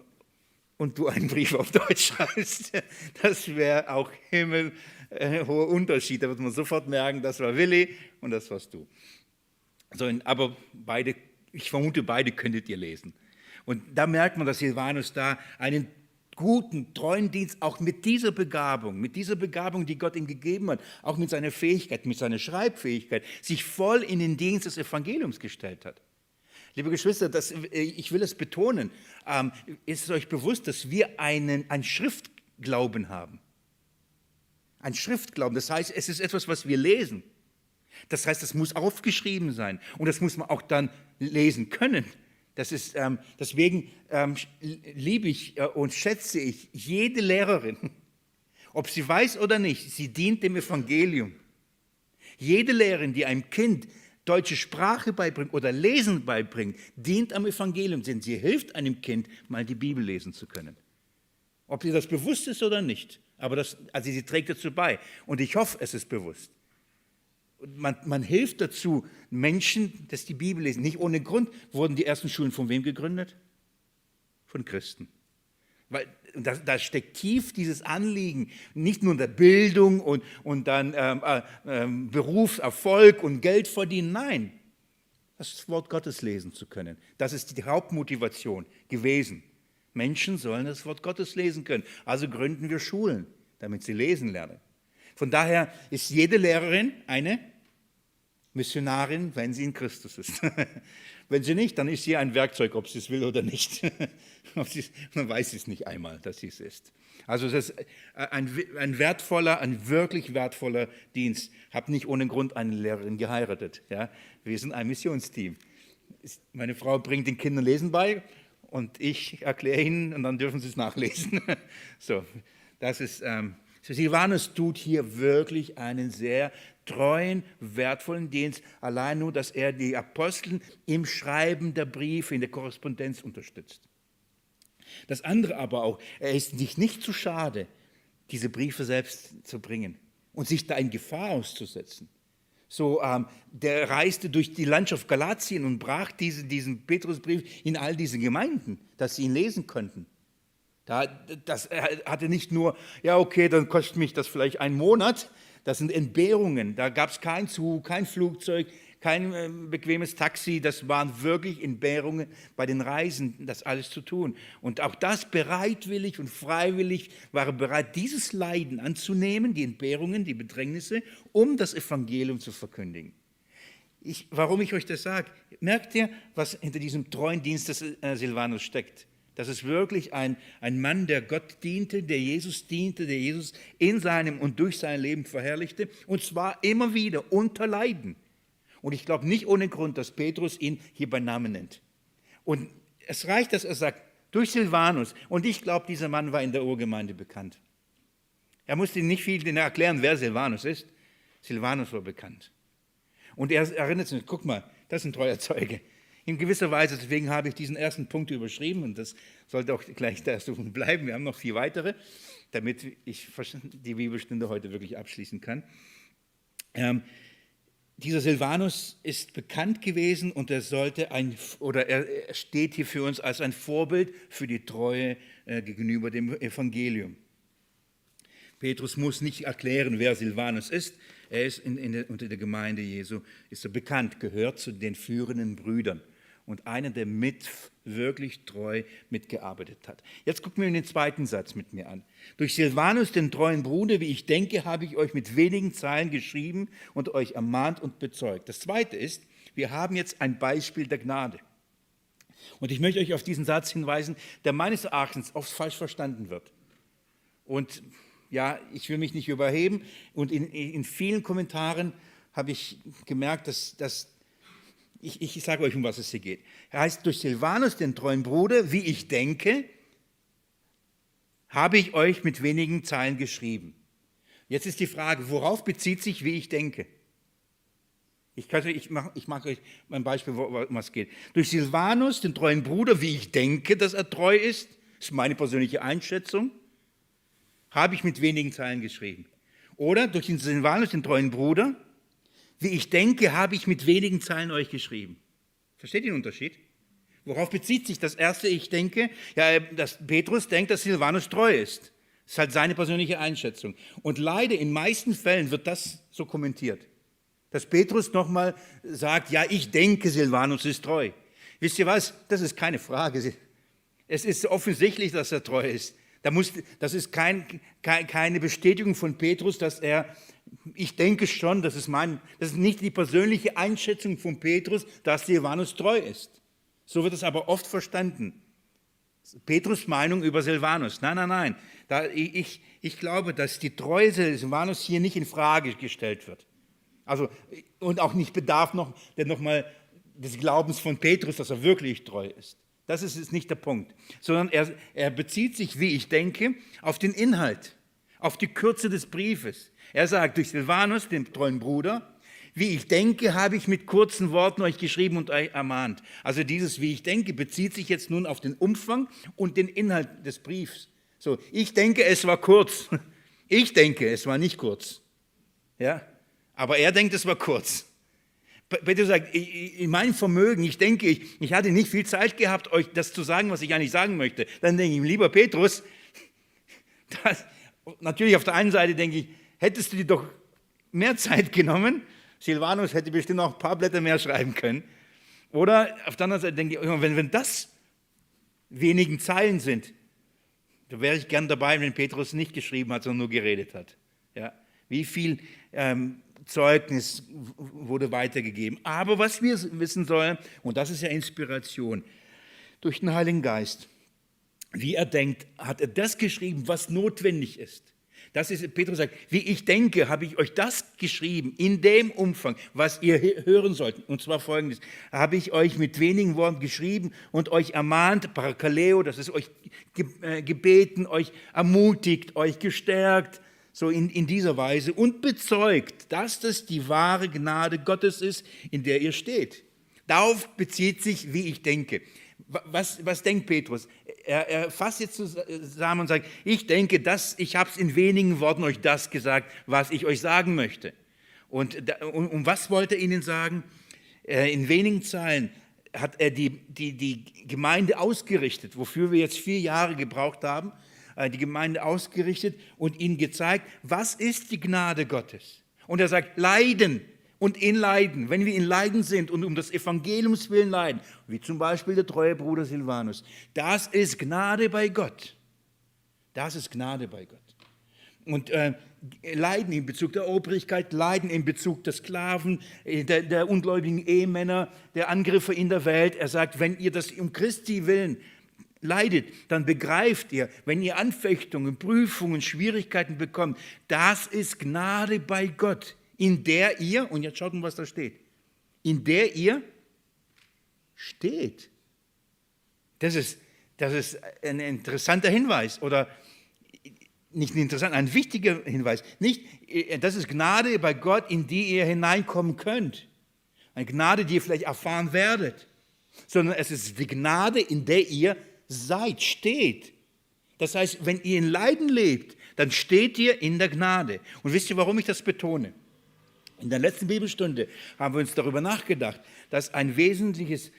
und du einen Brief auf Deutsch schreibst, (laughs) das wäre auch himmelhoher äh, Unterschied. Da wird man sofort merken, das war Willi und das warst du. So, aber beide ich vermute, beide könntet ihr lesen. Und da merkt man, dass Silvanus da einen guten, treuen Dienst auch mit dieser Begabung, mit dieser Begabung, die Gott ihm gegeben hat, auch mit seiner Fähigkeit, mit seiner Schreibfähigkeit, sich voll in den Dienst des Evangeliums gestellt hat. Liebe Geschwister, das, ich will es betonen, ähm, ist euch bewusst, dass wir einen, einen Schriftglauben haben? Ein Schriftglauben, das heißt, es ist etwas, was wir lesen. Das heißt, es muss aufgeschrieben sein und das muss man auch dann lesen können. Das ist, ähm, deswegen ähm, liebe ich äh, und schätze ich jede Lehrerin, (laughs) ob sie weiß oder nicht, sie dient dem Evangelium. Jede Lehrerin, die einem Kind deutsche Sprache beibringt oder Lesen beibringt, dient am Evangelium, denn sie hilft einem Kind, mal die Bibel lesen zu können. Ob ihr das bewusst ist oder nicht, aber das, also sie trägt dazu bei. Und ich hoffe, es ist bewusst man, man hilft dazu, Menschen, dass die Bibel lesen. Nicht ohne Grund wurden die ersten Schulen von wem gegründet? Von Christen. Weil da, da steckt tief dieses Anliegen, nicht nur in der Bildung und, und dann ähm, äh, äh, Berufserfolg und Geld verdienen, nein, das Wort Gottes lesen zu können. Das ist die Hauptmotivation gewesen. Menschen sollen das Wort Gottes lesen können. Also gründen wir Schulen, damit sie lesen lernen. Von daher ist jede Lehrerin eine Missionarin, wenn sie in Christus ist. (laughs) wenn sie nicht, dann ist sie ein Werkzeug, ob sie es will oder nicht. (laughs) Man weiß es nicht einmal, dass sie es ist. Also es ist ein, ein wertvoller, ein wirklich wertvoller Dienst. Habe nicht ohne Grund eine Lehrerin geheiratet. Ja? Wir sind ein Missionsteam. Meine Frau bringt den Kindern Lesen bei und ich erkläre ihnen und dann dürfen sie es nachlesen. (laughs) so, das ist ähm, Silvanus tut hier wirklich einen sehr treuen, wertvollen Dienst, allein nur, dass er die Apostel im Schreiben der Briefe, in der Korrespondenz unterstützt. Das andere aber auch, er ist sich nicht zu schade, diese Briefe selbst zu bringen und sich da in Gefahr auszusetzen. So, ähm, der reiste durch die Landschaft Galatien und brach diese, diesen Petrusbrief in all diese Gemeinden, dass sie ihn lesen könnten. Da, das hatte nicht nur, ja okay, dann kostet mich das vielleicht einen Monat, das sind Entbehrungen. Da gab es kein Zug, kein Flugzeug, kein äh, bequemes Taxi, das waren wirklich Entbehrungen bei den Reisen, das alles zu tun. Und auch das bereitwillig und freiwillig waren bereit, dieses Leiden anzunehmen, die Entbehrungen, die Bedrängnisse, um das Evangelium zu verkündigen. Ich, warum ich euch das sage, merkt ihr, was hinter diesem treuen Dienst des äh, Silvanus steckt? Das ist wirklich ein, ein Mann, der Gott diente, der Jesus diente, der Jesus in seinem und durch sein Leben verherrlichte. Und zwar immer wieder unter Leiden. Und ich glaube nicht ohne Grund, dass Petrus ihn hier bei Namen nennt. Und es reicht, dass er sagt, durch Silvanus. Und ich glaube, dieser Mann war in der Urgemeinde bekannt. Er musste nicht viel erklären, wer Silvanus ist. Silvanus war bekannt. Und er erinnert sich, guck mal, das ist ein treuer Zeuge. In gewisser Weise, deswegen habe ich diesen ersten Punkt überschrieben und das sollte auch gleich da (laughs) bleiben. Wir haben noch vier weitere, damit ich die Bibelstunde heute wirklich abschließen kann. Ähm, dieser Silvanus ist bekannt gewesen und er sollte ein, oder er steht hier für uns als ein Vorbild für die Treue äh, gegenüber dem Evangelium. Petrus muss nicht erklären, wer Silvanus ist. Er ist in, in der, unter der Gemeinde Jesu, ist er bekannt, gehört zu den führenden Brüdern und einer, der mit wirklich treu mitgearbeitet hat. Jetzt gucken wir den zweiten Satz mit mir an. Durch Silvanus, den treuen Bruder, wie ich denke, habe ich euch mit wenigen Zeilen geschrieben und euch ermahnt und bezeugt. Das zweite ist, wir haben jetzt ein Beispiel der Gnade. Und ich möchte euch auf diesen Satz hinweisen, der meines Erachtens oft falsch verstanden wird. Und ja, ich will mich nicht überheben. Und in, in vielen Kommentaren habe ich gemerkt, dass, dass ich, ich sage euch, um was es hier geht. Er heißt, durch Silvanus, den treuen Bruder, wie ich denke, habe ich euch mit wenigen Zeilen geschrieben. Jetzt ist die Frage, worauf bezieht sich, wie ich denke? Ich, kann, ich mache ich mach euch ein Beispiel, um was es geht. Durch Silvanus, den treuen Bruder, wie ich denke, dass er treu ist, ist meine persönliche Einschätzung, habe ich mit wenigen Zeilen geschrieben. Oder durch den Silvanus, den treuen Bruder, wie ich denke, habe ich mit wenigen Zeilen euch geschrieben. Versteht ihr den Unterschied? Worauf bezieht sich das erste Ich denke? Ja, dass Petrus denkt, dass Silvanus treu ist. Das ist halt seine persönliche Einschätzung. Und leider in meisten Fällen wird das so kommentiert. Dass Petrus nochmal sagt, ja, ich denke, Silvanus ist treu. Wisst ihr was? Das ist keine Frage. Es ist offensichtlich, dass er treu ist. Da muss, das ist kein, keine Bestätigung von Petrus, dass er ich denke schon, das ist, mein, das ist nicht die persönliche Einschätzung von Petrus, dass Silvanus treu ist. So wird es aber oft verstanden. Petrus Meinung über Silvanus. Nein, nein, nein. Da, ich, ich glaube, dass die Treue Silvanus hier nicht in Frage gestellt wird. Also, und auch nicht bedarf noch, denn nochmal des Glaubens von Petrus, dass er wirklich treu ist. Das ist nicht der Punkt. Sondern er, er bezieht sich, wie ich denke, auf den Inhalt, auf die Kürze des Briefes. Er sagt, durch Silvanus, den treuen Bruder, wie ich denke, habe ich mit kurzen Worten euch geschrieben und euch ermahnt. Also dieses wie ich denke bezieht sich jetzt nun auf den Umfang und den Inhalt des Briefs. So, ich denke, es war kurz. (laughs) Ich denke, es war nicht kurz. Ja? Aber er denkt, es war kurz. Petrus sagt, in meinem Vermögen, ich denke, ich, ich hatte nicht viel Zeit gehabt, euch das zu sagen, was ich eigentlich sagen möchte. Dann denke ich, lieber Petrus, (laughs) das, natürlich auf der einen Seite denke ich, hättest du dir doch mehr Zeit (laughs) genommen. Silvanus hätte bestimmt noch ein paar Blätter mehr schreiben können. Oder auf der anderen Seite denke ich, wenn, wenn das wenigen Zeilen sind, da wäre ich gern dabei, wenn Petrus nicht geschrieben hat, sondern nur geredet hat. Ja? Wie viel ähm, Zeugnis wurde weitergegeben. Aber was wir wissen sollen, und das ist ja Inspiration, durch den Heiligen Geist, wie er denkt, hat er das geschrieben, was notwendig ist. Das ist, Petrus sagt, wie ich denke, habe ich euch das geschrieben, in dem Umfang, was ihr hören sollt. Und zwar folgendes, habe ich euch mit wenigen Worten geschrieben und euch ermahnt, Parakaleo, das ist euch äh, gebeten, euch ermutigt, euch gestärkt, so in, in dieser Weise und bezeugt, dass das die wahre Gnade Gottes ist, in der ihr steht. Darauf bezieht sich, wie ich denke. Was, was denkt Petrus? Er, er, fasst jetzt zusammen und sagt, ich denke, dass, ich habe es in wenigen Worten euch das gesagt, was ich euch sagen möchte. Und um, um was wollte er ihnen sagen? Äh, in wenigen Zeilen hat er die, die, die Gemeinde ausgerichtet, wofür wir jetzt vier Jahre gebraucht haben, äh, die Gemeinde ausgerichtet und ihnen gezeigt, was ist die Gnade Gottes. Und er sagt, Leiden und in Leiden, wenn wir in Leiden sind und um das Evangeliums willen leiden, wie zum Beispiel der treue Bruder Silvanus, das ist Gnade bei Gott. Das ist Gnade bei Gott. Und äh, Leiden in Bezug der Obrigkeit, Leiden in Bezug der Sklaven, äh, der, der ungläubigen Ehemänner, der Angriffe in der Welt. Er sagt, wenn ihr das um Christi willen leidet, dann begreift ihr, wenn ihr Anfechtungen, Prüfungen, Schwierigkeiten bekommt, das ist Gnade bei Gott in der ihr, und jetzt schaut mal, was da steht, in der ihr steht. Das ist, das ist ein interessanter Hinweis oder nicht ein interessanter, ein wichtiger Hinweis. Nicht, das ist Gnade bei Gott, in die ihr hineinkommen könnt. Eine Gnade, die ihr vielleicht erfahren werdet. Sondern es ist die Gnade, in der ihr seid, steht. Das heißt, wenn ihr in Leiden lebt, dann steht ihr in der Gnade. Und wisst ihr, warum ich das betone? In der letzten Bibelstunde haben wir uns darüber nachgedacht, dass ein wesentliches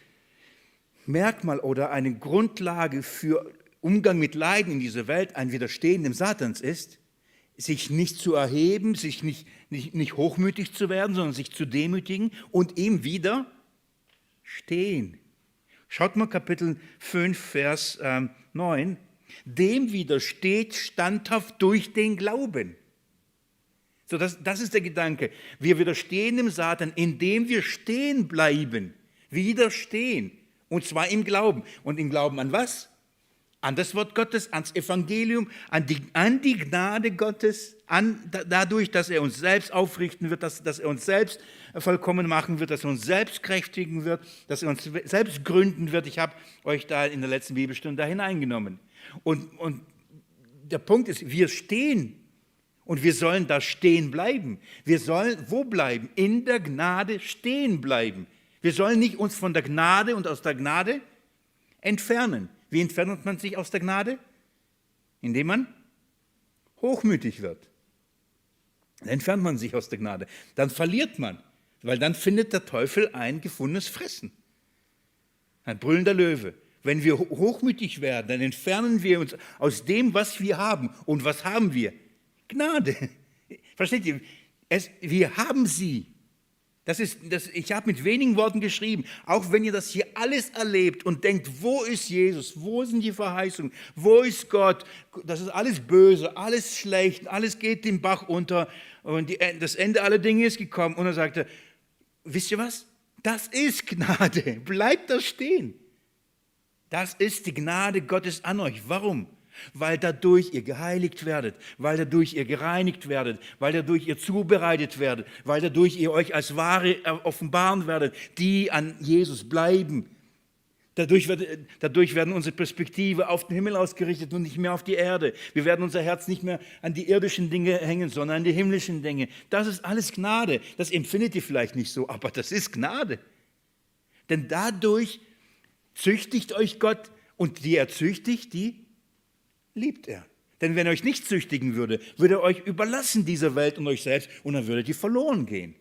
Merkmal oder eine Grundlage für Umgang mit Leiden in dieser Welt ein Widerstehen dem Satans ist, sich nicht zu erheben, sich nicht, nicht, nicht hochmütig zu werden, sondern sich zu demütigen und ihm wieder stehen. Schaut mal Kapitel 5, Vers ähm, 9. Dem widersteht standhaft durch den Glauben. So, das, das ist der Gedanke. Wir widerstehen dem Satan, indem wir stehen bleiben. Widerstehen. Und zwar im Glauben. Und im Glauben an was? An das Wort Gottes, ans Evangelium, an die, an die Gnade Gottes, an, dadurch, dass er uns selbst aufrichten wird, dass, dass er uns selbst vollkommen machen wird, dass er uns selbst kräftigen wird, dass er uns selbst gründen wird. Ich habe euch da in der letzten Bibelstunde da hineingenommen. Und, und der Punkt ist, wir stehen und wir sollen da stehen bleiben. Wir sollen wo bleiben? In der Gnade stehen bleiben. Wir sollen nicht uns von der Gnade und aus der Gnade entfernen. Wie entfernt man sich aus der Gnade? Indem man hochmütig wird. Dann entfernt man sich aus der Gnade. Dann verliert man, weil dann findet der Teufel ein gefundenes Fressen. Ein brüllender Löwe. Wenn wir hochmütig werden, dann entfernen wir uns aus dem, was wir haben. Und was haben wir? Gnade. Versteht ihr? Es, wir haben sie. Das ist, das, ich habe mit wenigen Worten geschrieben, auch wenn ihr das hier alles erlebt und denkt, wo ist Jesus, wo sind die Verheißungen, wo ist Gott, das ist alles böse, alles schlecht, alles geht den Bach unter und die, das Ende aller Dinge ist gekommen. Und er sagte, wisst ihr was? Das ist Gnade, bleibt da stehen. Das ist die Gnade Gottes an euch. Warum? Weil dadurch ihr geheiligt werdet, weil dadurch ihr gereinigt werdet, weil dadurch ihr zubereitet werdet, weil dadurch ihr euch als Ware offenbaren werdet, die an Jesus bleiben. Dadurch, wird, dadurch werden unsere Perspektive auf den Himmel ausgerichtet und nicht mehr auf die Erde. Wir werden unser Herz nicht mehr an die irdischen Dinge hängen, sondern an die himmlischen Dinge. Das ist alles Gnade. Das empfindet ihr vielleicht nicht so, aber das ist Gnade. Denn dadurch züchtigt euch Gott und die er züchtigt, die liebt er. Denn wenn er euch nicht züchtigen würde, würde er euch überlassen, dieser Welt und euch selbst, und dann würdet ihr verloren gehen.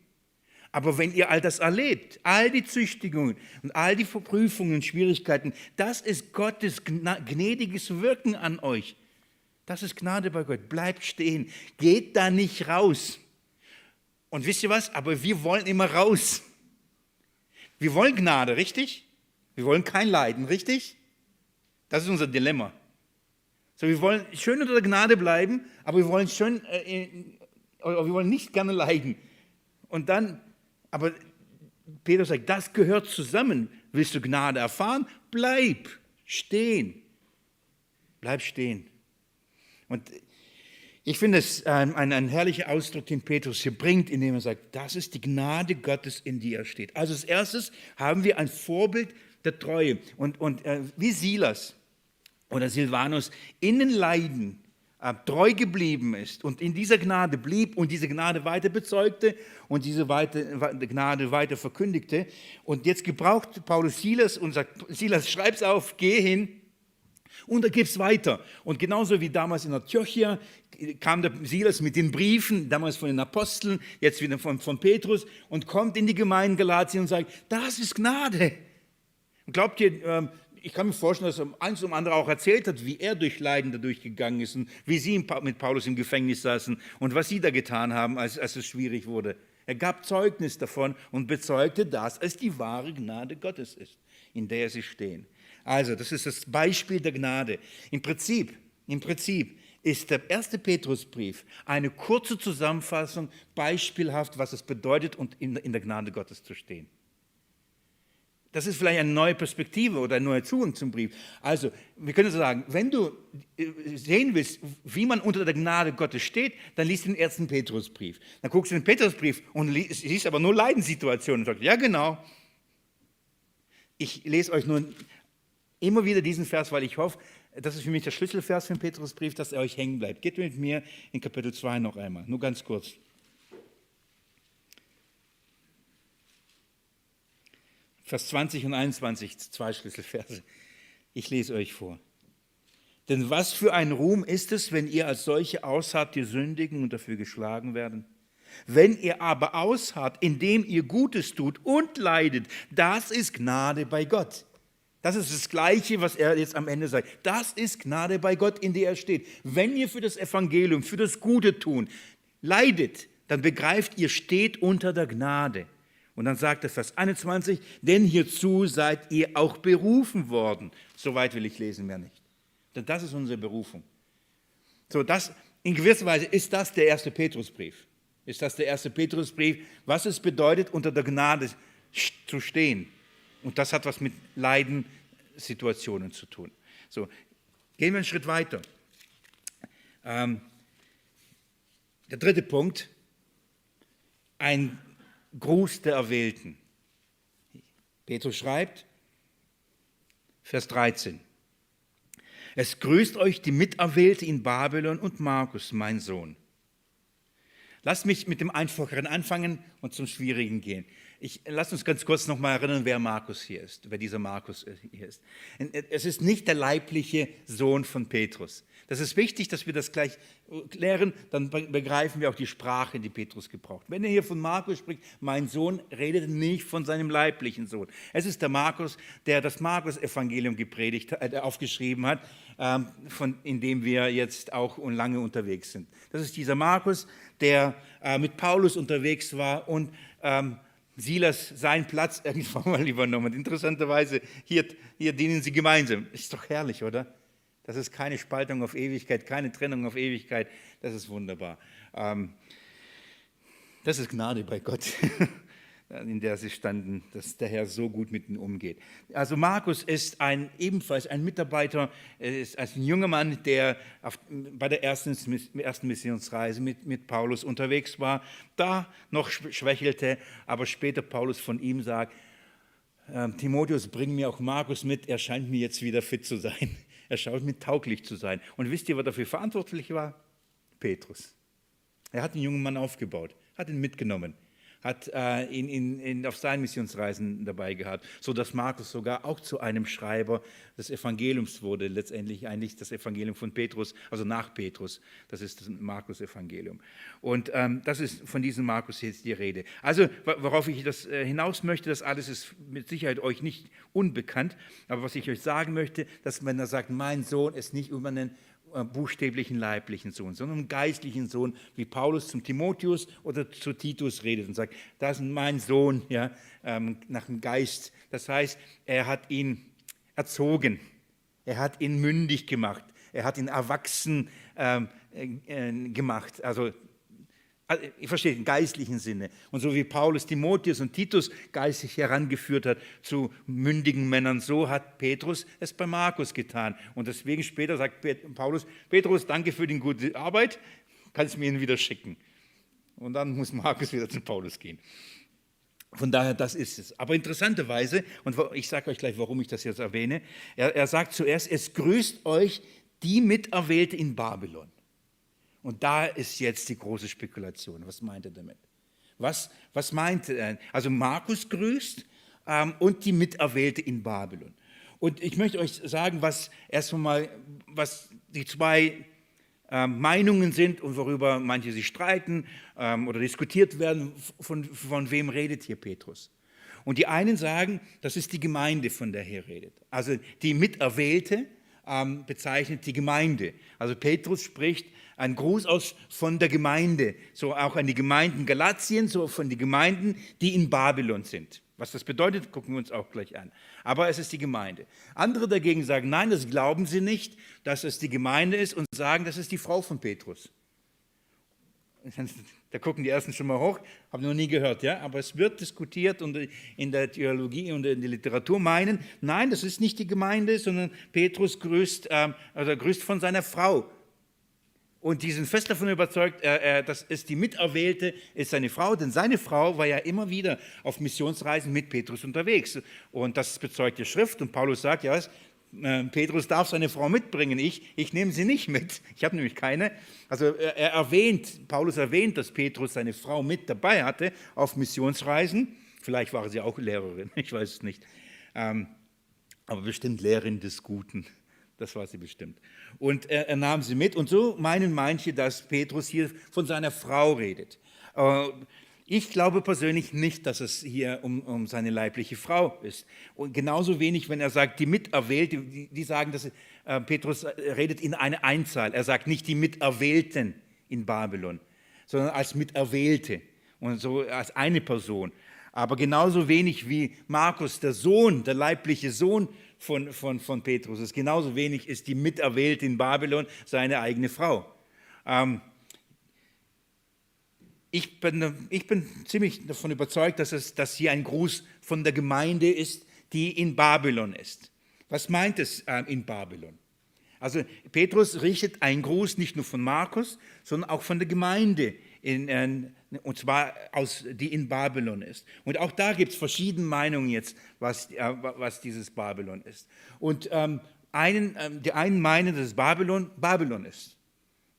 Aber wenn ihr all das erlebt, all die Züchtigungen und all die Verprüfungen und Schwierigkeiten, das ist Gottes gnädiges Wirken an euch. Das ist Gnade bei Gott. Bleibt stehen. Geht da nicht raus. Und wisst ihr was? Aber wir wollen immer raus. Wir wollen Gnade, richtig? Wir wollen kein Leiden, richtig? Das ist unser Dilemma. So, wir wollen schön unter der Gnade bleiben, aber wir wollen schön, äh, wir wollen nicht gerne leiden. Und dann, aber Peter sagt, das gehört zusammen. Willst du Gnade erfahren? Bleib stehen. Bleib stehen. Und ich finde es ein, ein, ein, herrlicher Ausdruck, den Petrus hier bringt, indem er sagt, das ist die Gnade Gottes, in die er steht. Also als erstes haben wir ein Vorbild der Treue. Und, und äh, wie Silas, oder Silvanus in den Leiden äh, treu geblieben ist und in dieser Gnade blieb und diese Gnade weiter bezeugte und diese weite, Gnade weiter verkündigte. Und jetzt gebraucht Paulus Silas und sagt, Silas, schreib's auf, geh hin und er es weiter. Und genauso wie damals in Antiochia kam der Silas mit den Briefen, damals von den Aposteln, jetzt wieder von, von Petrus und kommt in die Gemeinde Galatien und sagt, das ist Gnade. glaubt ihr, ähm, ich kann mir vorstellen, dass er eins um andere auch erzählt hat, wie er durch Leiden dadurch gegangen ist und wie sie mit Paulus im Gefängnis saßen und was sie da getan haben, als, als es schwierig wurde. Er gab Zeugnis davon und bezeugte, dass es die wahre Gnade Gottes ist, in der sie stehen. Also, das ist das Beispiel der Gnade. Im Prinzip, im Prinzip ist der erste Petrusbrief eine kurze Zusammenfassung, beispielhaft, was es bedeutet, in der Gnade Gottes zu stehen. Das ist vielleicht eine neue Perspektive oder ein neuer Zugang zum Brief. Also, wir können sagen, wenn du äh, sehen willst, wie man unter der Gnade Gottes steht, dann liest den ersten Petrusbrief. Dann guckst du den Petrusbrief und siehst aber nur Leidenssituationen und sagst, ja genau. Ich lese euch nur immer wieder diesen Vers, weil ich hoffe, das ist für mich der Schlüsselvers für den Petrusbrief, dass er euch hängen bleibt. Geht mit mir in Kapitel 2 noch einmal, nur ganz kurz. Vers 20 und 21, zwei Schlüsselverse. Ich lese euch vor. Denn was für ein Ruhm ist es, wenn ihr als solche ausharrt, die sündigen und dafür geschlagen werden? Wenn ihr aber ausharrt, indem ihr Gutes tut und leidet, das ist Gnade bei Gott. Das ist das Gleiche, was er jetzt am Ende sagt. Das ist Gnade bei Gott, in der er steht. Wenn ihr für das Evangelium, für das Gute tun, leidet, dann begreift, ihr steht unter der Gnade. Und dann sagt er Vers 21, denn hierzu seid ihr auch berufen worden. Soweit will ich lesen, mehr nicht. Denn das ist unsere Berufung. So, das, in gewisser Weise ist das der erste Petrusbrief. Ist das der erste Petrusbrief, was es bedeutet, unter der Gnade zu stehen. Und das hat was mit Leidensituationen zu tun. So, gehen wir einen Schritt weiter. Ähm, der dritte Punkt, ein Gruß der Erwählten. Petrus schreibt, Vers 13. Es grüßt euch die Miterwählte in Babylon und Markus, mein Sohn. Lasst mich mit dem Einfacheren anfangen und zum Schwierigen gehen. Ich, lass uns ganz kurz nochmal erinnern, wer Markus hier ist, wer dieser Markus hier ist. Es ist nicht der leibliche Sohn von Petrus. Das ist wichtig, dass wir das gleich klären, dann begreifen wir auch die Sprache, die Petrus gebraucht. Wenn er hier von Markus spricht, mein Sohn redet nicht von seinem leiblichen Sohn. Es ist der Markus, der das Markus-Evangelium gepredigt, äh, aufgeschrieben hat, ähm, von, in dem wir jetzt auch lange unterwegs sind. Das ist dieser Markus, der äh, mit Paulus unterwegs war und ähm, Silas seinen Platz (laughs) irgendwann mal übernommen. Interessanterweise, hier, hier dienen sie gemeinsam. Ist doch herrlich, oder? Das ist keine Spaltung auf Ewigkeit, keine Trennung auf Ewigkeit. Das ist wunderbar. Ähm, das ist Gnade bei Gott, (laughs) in der sie standen, dass der Herr so gut mit ihnen umgeht. Also Markus ist ein, ebenfalls ein Mitarbeiter, ist ein junger Mann, der auf, bei der ersten, ersten Missionsreise mit, mit Paulus unterwegs war, da noch schwächelte, aber später Paulus von ihm sagt, ähm, Timotheus, bring mir auch Markus mit, er scheint mir jetzt wieder fit zu sein. Er schaut mit tauglich zu sein. Und wisst ihr, wer dafür verantwortlich war? Petrus. Er hat den jungen Mann aufgebaut, hat ihn mitgenommen, hat äh, ihn, ihn, ihn, auf seinen Missionsreisen dabei gehabt, sodass Markus sogar auch zu einem Schreiber des Evangeliums wurde, letztendlich eigentlich das Evangelium von Petrus, also nach Petrus, das ist das Markus-Evangelium. Und ähm, das ist von diesem Markus jetzt die Rede. Also, worauf ich das äh, hinaus möchte, das alles ist mit Sicherheit euch nicht unbekannt, aber was ich euch sagen möchte, dass man da sagt, mein Sohn ist nicht über einen buchstäblichen leiblichen Sohn, sondern einen geistlichen Sohn, wie Paulus zum Timotheus oder zu Titus redet und sagt, das ist mein Sohn, ja, ähm, nach dem Geist. Das heißt, er hat ihn erzogen, er hat ihn mündig gemacht, er hat ihn erwachsen ähm, äh, gemacht. Also also, ich verstehe im geistlichen Sinne. Und so wie Paulus Timotheus und Titus geistig herangeführt hat zu mündigen Männern, so hat Petrus es bei Markus getan. Und deswegen später sagt Paulus, Petrus, danke für die gute Arbeit, kannst mir ihn wieder schicken. Und dann muss Markus wieder zu Paulus gehen. Von daher, das ist es. Aber interessanterweise, und ich sage euch gleich, warum ich das jetzt erwähne, er, er sagt zuerst, es grüßt euch die Miterwählte in Babylon. Und da ist jetzt die große Spekulation. Was meint er damit? Was, was meint er? Also Markus grüßt ähm, und die Miterwählte in Babylon. Und ich möchte euch sagen, was erstmal was die zwei ähm, Meinungen sind und worüber manche sich streiten ähm, oder diskutiert werden, von, von wem redet hier Petrus. Und die einen sagen, das ist die Gemeinde, von der er redet. Also die Miterwählte, ähm, bezeichnet die Gemeinde. Also Petrus spricht einen Gruß aus von der Gemeinde, so auch an die Gemeinden Galatien, so von den Gemeinden, die in Babylon sind. Was das bedeutet, gucken wir uns auch gleich an. Aber es ist die Gemeinde. Andere dagegen sagen, nein, das glauben sie nicht, dass es die Gemeinde ist und sagen, das ist die Frau von Petrus. Da gucken die ersten schon mal hoch, habe noch nie gehört, ja, aber es wird diskutiert und in der Theologie und in der Literatur meinen, nein, das ist nicht die Gemeinde, sondern Petrus grüßt, äh, oder grüßt von seiner Frau. Und die sind fest davon überzeugt, äh, äh, ist die Miterwählte, ist seine Frau, denn seine Frau war ja immer wieder auf Missionsreisen mit Petrus unterwegs. Und das bezeugt die Schrift und Paulus sagt, ja, äh, Petrus darf seine Frau mitbringen, ich, ich nehme sie nicht mit. Ich habe nämlich keine. Also er erwähnt, Paulus erwähnt, dass Petrus seine Frau mit dabei hatte auf Missionsreisen. Vielleicht war sie auch Lehrerin, (laughs) ich weiß es nicht. Ähm, aber bestimmt Lehrerin des Guten. Das war sie bestimmt. Und er, er, nahm sie mit. Und so meinen manche, dass Petrus hier von seiner Frau redet. Äh, ich glaube persönlich nicht, dass es hier um, um, seine leibliche Frau ist. Und genauso wenig, wenn er sagt, die Miterwählte, die, die sagen, dass äh, Petrus redet in eine Einzahl. Er sagt nicht die Miterwählten in Babylon, sondern als Miterwählte und so als eine Person. Aber genauso wenig wie Markus, der Sohn, der leibliche Sohn von, von, von Petrus ist, genauso wenig ist die Miterwählte in Babylon seine eigene Frau. Ähm, ich bin, ich bin ziemlich davon überzeugt, dass, es, dass hier ein Gruß von der Gemeinde ist, die in Babylon ist. Was meint es äh, in Babylon? Also Petrus richtet einen Gruß nicht nur von Markus, sondern auch von der Gemeinde, in, und zwar aus, die in Babylon ist. Und auch da gibt es verschiedene Meinungen jetzt, was, äh, was dieses Babylon ist. Und ähm, einen, ähm, die einen meinen, dass Babylon Babylon ist.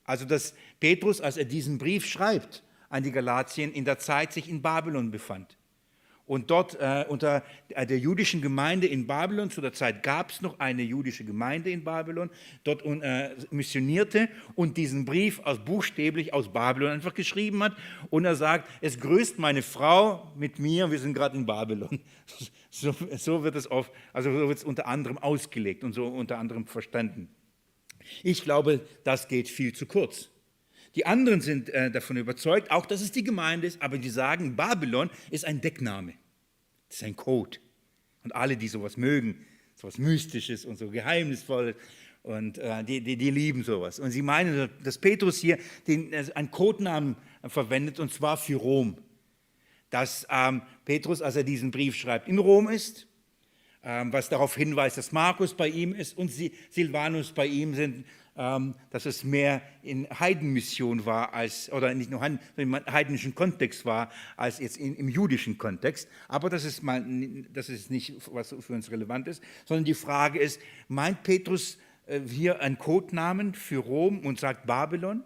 Also dass Petrus, als er diesen Brief schreibt, an die Galatien in der Zeit sich in Babylon befand. Und dort äh, unter der jüdischen Gemeinde in Babylon, zu der Zeit gab es noch eine jüdische Gemeinde in Babylon, dort äh, missionierte und diesen Brief aus, buchstäblich aus Babylon einfach geschrieben hat. Und er sagt, es grüßt meine Frau mit mir, wir sind gerade in Babylon. (laughs) So, so, wird es oft, also so wird es unter anderem ausgelegt und so unter anderem verstanden. Ich glaube, das geht viel zu kurz. Die anderen sind äh, davon überzeugt, auch dass es die Gemeinde ist, aber die sagen, Babylon ist ein Deckname. Das ist ein Code. Und alle, die sowas mögen, sowas Mystisches und so Geheimnisvolles, und äh, die, die, die, lieben sowas. Und sie meinen, dass Petrus hier den, äh, einen Codenamen verwendet, und zwar für Rom. Dass ähm, Petrus, als er diesen Brief schreibt, in Rom ist, ähm, was darauf hinweist, dass Markus bei ihm ist und Silvanus bei ihm sind, dass es mehr in Heidenmission war, als, oder nicht nur im heidnischen Kontext war, als jetzt in, im jüdischen Kontext. Aber das ist, mal, das ist nicht, was für uns relevant ist, sondern die Frage ist, meint Petrus äh, hier einen Codenamen für Rom und sagt Babylon?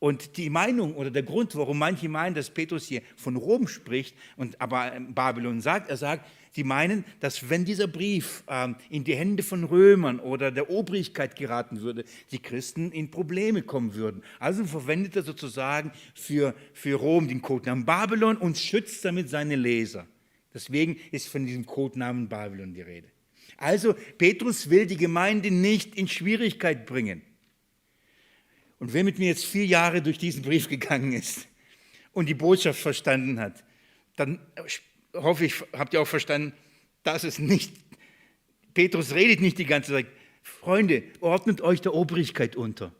Und die Meinung oder der Grund, warum manche meinen, dass Petrus hier von Rom spricht und aber Babylon sagt, er sagt, sie meinen, dass wenn dieser Brief ähm, in die Hände von Römern oder der Obrigkeit geraten würde, die Christen in Probleme kommen würden. Also verwendet er sozusagen für, für Rom den Codenamen Babylon und schützt damit seine Leser. Deswegen ist von diesem Codenamen Babylon die Rede. Also Petrus will die Gemeinde nicht in Schwierigkeit bringen. Und wer mit mir jetzt vier Jahre durch diesen Brief gegangen ist und die Botschaft verstanden hat, dann hoffe ich, habt ihr auch verstanden, dass es nicht, Petrus redet nicht die ganze Zeit, Freunde, ordnet euch der Obrigkeit unter.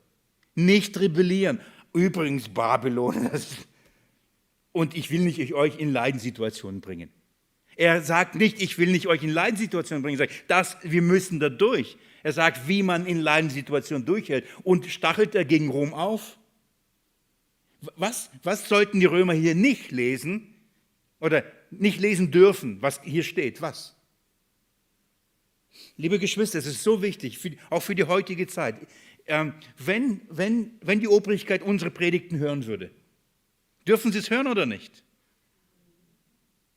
Nicht rebellieren. Übrigens Babylon. (laughs) Und ich will nicht euch in Leidenssituationen bringen. Er sagt nicht, ich will nicht euch in Leidenssituationen bringen. Er sagt, das, wir müssen da durch. Er sagt, wie man in Leidenssituationen durchhält. Und stachelt er gegen Rom auf? Was, was sollten die Römer hier nicht lesen oder nicht lesen dürfen, was hier steht? Was? Liebe Geschwister, es ist so wichtig, für, auch für die heutige Zeit. Ähm, wenn, wenn, wenn die Obrigkeit unsere Predigten hören würde, dürfen sie es hören oder nicht?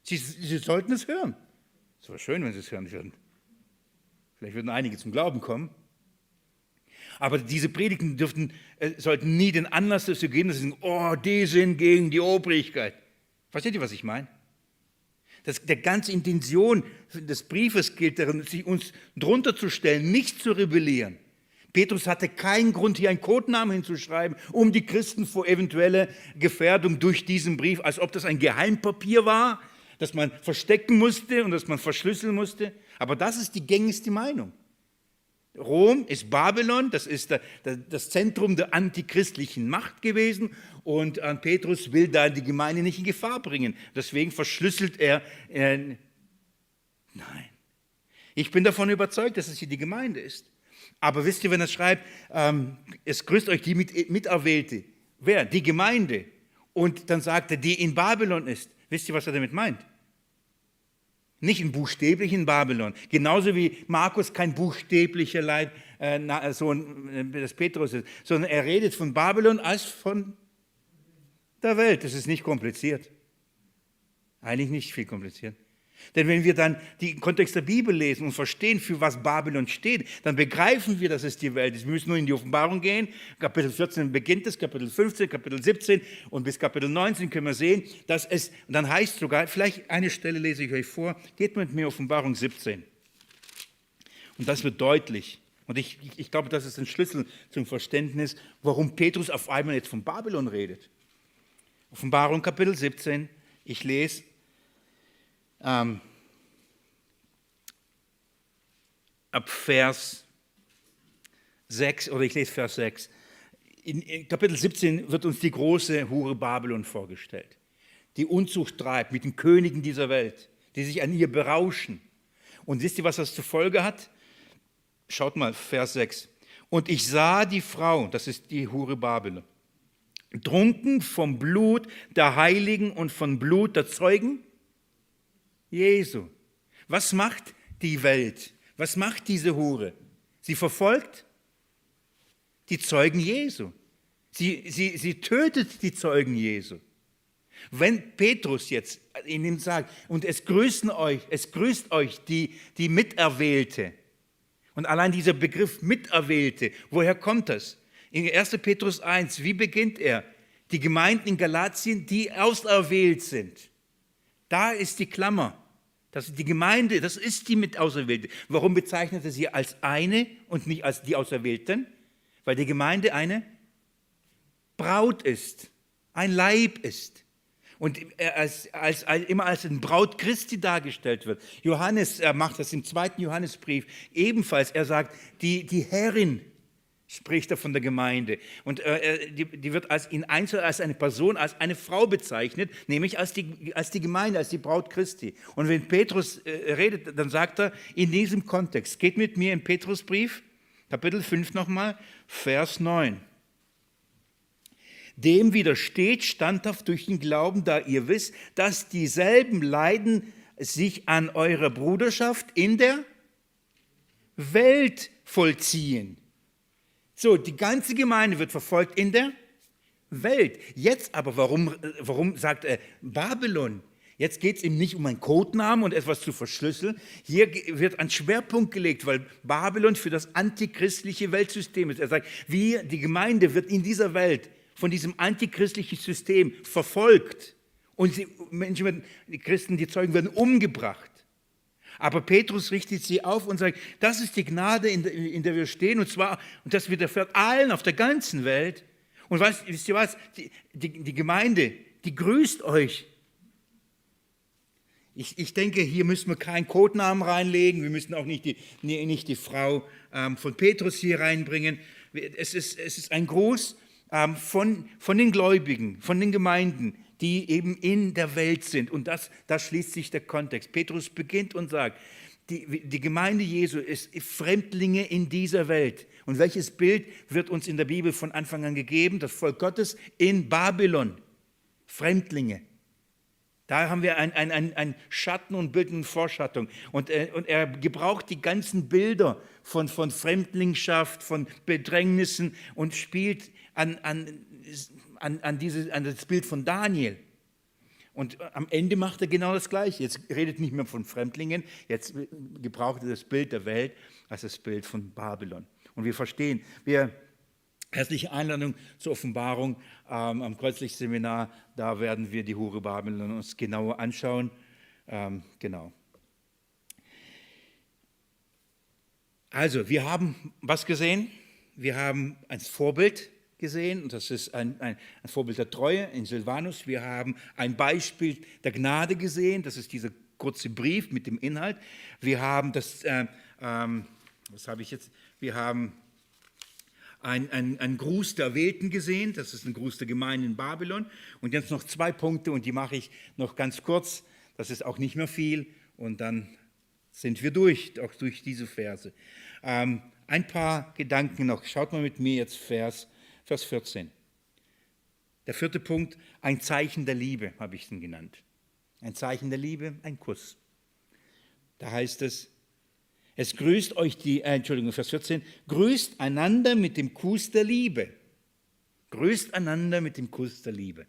Sie, sie sollten es hören. Es wäre schön, wenn sie es hören würden. Vielleicht würden einige zum Glauben kommen. Aber diese Predigten dürften, äh, sollten nie den Anlass dazu geben, dass sie sagen, oh, die sind gegen die Obrigkeit. Versteht ihr, was ich meine? Das, der ganze Intention des Briefes gilt darin, sich uns drunter zu stellen, nicht zu rebellieren. Petrus hatte keinen Grund, hier einen Codenamen hinzuschreiben, um die Christen vor eventuelle Gefährdung durch diesen Brief, als ob das ein Geheimpapier war, das man verstecken musste und das man verschlüsseln musste. Aber das ist die gängigste Meinung. Rom ist Babylon, das ist das Zentrum der antichristlichen Macht gewesen und Petrus will da die Gemeinde nicht in Gefahr bringen. Deswegen verschlüsselt er. Nein. Ich bin davon überzeugt, dass es hier die Gemeinde ist. Aber wisst ihr, wenn er schreibt, ähm, es grüßt euch die Mit Miterwählte. Wer? Die Gemeinde. Und dann sagt er, die in Babylon ist. Wisst ihr, was er damit meint? Nicht in buchstäblichen Babylon. Genauso wie Markus kein buchstäblicher Leib, äh, Sohn äh, des Petrus ist, sondern er redet von Babylon als von der Welt. Das ist nicht kompliziert. Eigentlich nicht viel kompliziert. Denn wenn wir dann den Kontext der Bibel lesen und verstehen, für was Babylon steht, dann begreifen wir, dass es die Welt ist. Wir müssen nur in die Offenbarung gehen. Kapitel 14 beginnt es, Kapitel 15, Kapitel 17 und bis Kapitel 19 können wir sehen, dass es, und dann heißt sogar, vielleicht eine Stelle lese ich euch vor, geht mit mir Offenbarung 17. Und das wird deutlich. Und ich, ich glaube, das ist ein Schlüssel zum Verständnis, warum Petrus auf einmal jetzt von Babylon redet. Offenbarung Kapitel 17, ich lese ähm, ab Vers 6, oder ich lese Vers 6. In Kapitel 17 wird uns die große Hure Babylon vorgestellt, die Unzucht treibt mit den Königen dieser Welt, die sich an ihr berauschen. Und wisst ihr, was das zur Folge hat? Schaut mal, Vers 6. Und ich sah die Frau, das ist die Hure Babylon, trunken vom Blut der Heiligen und vom Blut der Zeugen Jesu. Was macht die Welt? Was macht diese Hure? Sie verfolgt die Zeugen Jesu. Sie, sie, sie tötet die Zeugen Jesu. Wenn Petrus jetzt in ihm sagt, und es grüßen euch, es grüßt euch die, die Miterwählte. Und allein dieser Begriff Miterwählte, woher kommt das? In 1. Petrus 1, wie beginnt er? Die Gemeinden in Galatien, die auserwählt sind. Da ist die Klammer. Das ist die Gemeinde, das ist die mit Auserwählte. Warum bezeichnet er sie als eine und nicht als die Auserwählten? Weil die Gemeinde eine Braut ist, ein Leib ist. Und als, als, als, immer als ein Braut Christi dargestellt wird. Johannes er macht das im zweiten Johannesbrief ebenfalls. Er sagt, die, die Herrin spricht er von der Gemeinde. Und äh, die, die, wird als in Einzel als eine Person, als eine Frau bezeichnet, nämlich als die, als die Gemeinde, als die Braut Christi. Und wenn Petrus äh, redet, dann sagt er in diesem Kontext, geht mit mir im Petrusbrief, Kapitel 5 nochmal, Vers 9. Dem widersteht standhaft durch den Glauben, da ihr wisst, dass dieselben Leiden sich an eurer Bruderschaft in der Welt vollziehen so, die ganze Gemeinde wird verfolgt in der Welt. Jetzt aber, warum, warum sagt er Babylon? Jetzt geht es ihm nicht um einen Codenamen und etwas zu verschlüsseln. Hier wird ein Schwerpunkt gelegt, weil Babylon für das antichristliche Weltsystem ist. Er sagt, wir, die Gemeinde wird in dieser Welt von diesem antichristlichen System verfolgt. Und die Menschen die Christen, die Zeugen werden umgebracht. Aber Petrus richtet sie auf und sagt, das ist die Gnade, in der, wir stehen, und zwar, und das widerfährt allen auf der ganzen Welt. Und weißt, wisst ihr was? Die, die, die Gemeinde, die grüßt euch. Ich, ich, denke, hier müssen wir keinen Codenamen reinlegen, wir müssen auch nicht die, nicht die Frau ähm, von Petrus hier reinbringen. Es ist, es ist ein Gruß ähm, von, von den Gläubigen, von den Gemeinden, die eben in der Welt sind. Und das, da schließt sich der Kontext. Petrus beginnt und sagt, die, die Gemeinde Jesu ist Fremdlinge in dieser Welt. Und welches Bild wird uns in der Bibel von Anfang an gegeben? Das Volk Gottes in Babylon. Fremdlinge. Da haben wir ein, ein, ein, ein Schatten und Bild und Vorschattung. Und, äh, und er gebraucht die ganzen Bilder von, von Fremdlingschaft, von Bedrängnissen und spielt an, an an, an, diese, an das Bild von Daniel. Und am Ende macht er genau das Gleiche. Jetzt redet nicht mehr von Fremdlingen, jetzt gebraucht er das Bild der Welt als das Bild von Babylon. Und wir verstehen, wir herzliche Einladung zur Offenbarung ähm, am Kreuzlicht-Seminar, da werden wir die Hure Babylon uns genauer anschauen. Ähm, genau. Also, wir haben was gesehen? Wir haben ein Vorbild gesehen, und das ist ein, ein, ein, Vorbild der Treue in Silvanus. Wir haben ein Beispiel der Gnade gesehen, das ist dieser kurze Brief mit dem Inhalt. Wir haben das, äh, ähm, was habe ich jetzt? Wir haben ein, ein, ein Gruß der Erwählten gesehen, das ist ein Gruß der Gemeinde in Babylon. Und jetzt noch zwei Punkte und die mache ich noch ganz kurz. Das ist auch nicht mehr viel und dann sind wir durch, auch durch diese Verse. Ähm, ein paar Gedanken noch. Schaut mal mit mir jetzt Vers, Vers 14. Der vierte Punkt, ein Zeichen der Liebe, habe ich ihn genannt. Ein Zeichen der Liebe, ein Kuss. Da heißt es, es grüßt euch die, äh, Entschuldigung, Vers 14, grüßt einander mit dem Kuss der Liebe. Grüßt einander mit dem Kuss der Liebe.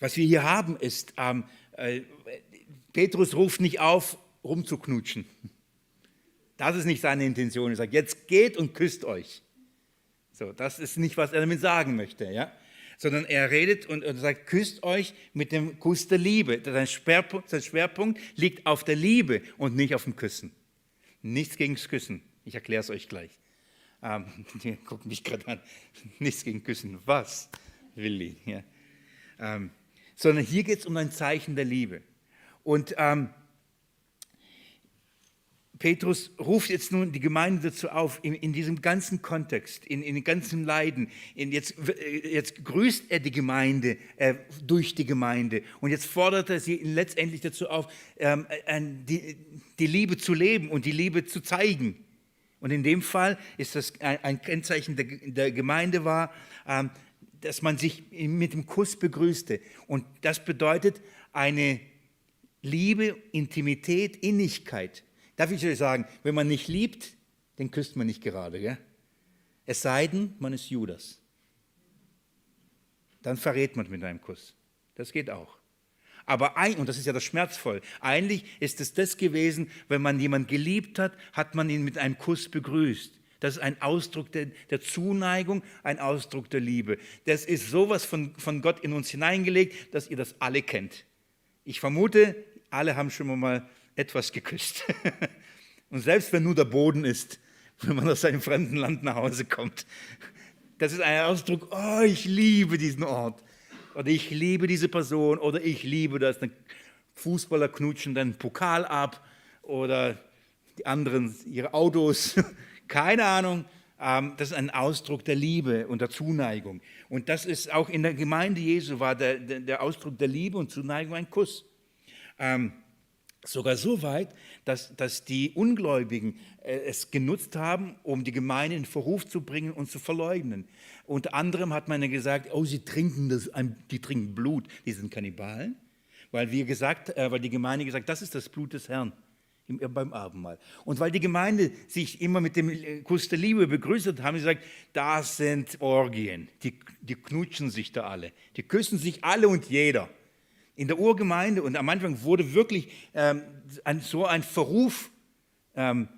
Was wir hier haben ist, ähm, äh, Petrus ruft nicht auf, rumzuknutschen. Das ist nicht seine Intention. Er sagt, jetzt geht und küsst euch. So, das ist nicht, was er damit sagen möchte, ja? Sondern er redet und, und sagt, küsst euch mit dem Kuss der Liebe. Sein Schwerpunkt, sein Schwerpunkt liegt auf der Liebe und nicht auf dem Küssen. Nichts gegen das Küssen. Ich erkläre es euch gleich. Ähm, (laughs) die mich gerade an. Nichts gegen Küssen. Was, Willi? Ja. Ähm, sondern hier geht es um ein Zeichen der Liebe. Und ähm, Petrus ruft jetzt nun die Gemeinde dazu auf, in, in diesem ganzen Kontext, in, in den ganzen Leiden. In jetzt, jetzt grüßt er die Gemeinde äh, durch die Gemeinde und jetzt fordert er sie letztendlich dazu auf, ähm, die, die, Liebe zu leben und die Liebe zu zeigen. Und in dem Fall ist das ein, ein Kennzeichen der, der Gemeinde war, ähm, dass man sich mit dem Kuss begrüßte. Und das bedeutet eine Liebe, Intimität, Innigkeit. Darf ich euch sagen, wenn man nicht liebt, den küsst man nicht gerade. Gell? Es sei denn, man ist Judas. Dann verrät man mit einem Kuss. Das geht auch. Aber ein, und das ist ja das schmerzvoll, eigentlich ist es das gewesen, wenn man jemanden geliebt hat, hat man ihn mit einem Kuss begrüßt. Das ist ein Ausdruck der, der, Zuneigung, ein Ausdruck der Liebe. Das ist sowas von, von Gott in uns hineingelegt, dass ihr das alle kennt. Ich vermute, alle haben schon mal etwas geküsst. (laughs) Und selbst wenn nur der Boden ist, wenn man aus einem fremden Land nach Hause kommt, das ist ein Ausdruck, oh, ich liebe diesen Ort. Oder ich liebe diese Person. Oder ich liebe das. Fußballer knutschen dann Pokal ab. Oder die anderen ihre Autos. (laughs) Keine Ahnung. Ähm, das ist ein Ausdruck der Liebe und der Zuneigung. Und das ist auch in der Gemeinde Jesu war der, der Ausdruck der Liebe und Zuneigung ein Kuss. Ähm, Sogar so weit, dass, dass die Ungläubigen äh, es genutzt haben, um die Gemeinde in Verruf zu bringen und zu verleugnen. Unter anderem hat man gesagt, oh, sie trinken, das, die trinken Blut, die sind Kannibalen. Weil, wir gesagt, äh, weil die Gemeinde gesagt das ist das Blut des Herrn im, beim Abendmahl. Und weil die Gemeinde sich immer mit dem äh, Kuss der Liebe begrüßt hat, haben sie gesagt, das sind Orgien, die, die knutschen sich da alle. Die küssen sich alle und jeder in der Urgemeinde und am Anfang wurde wirklich ähm, ein, so ein Verruf ähm,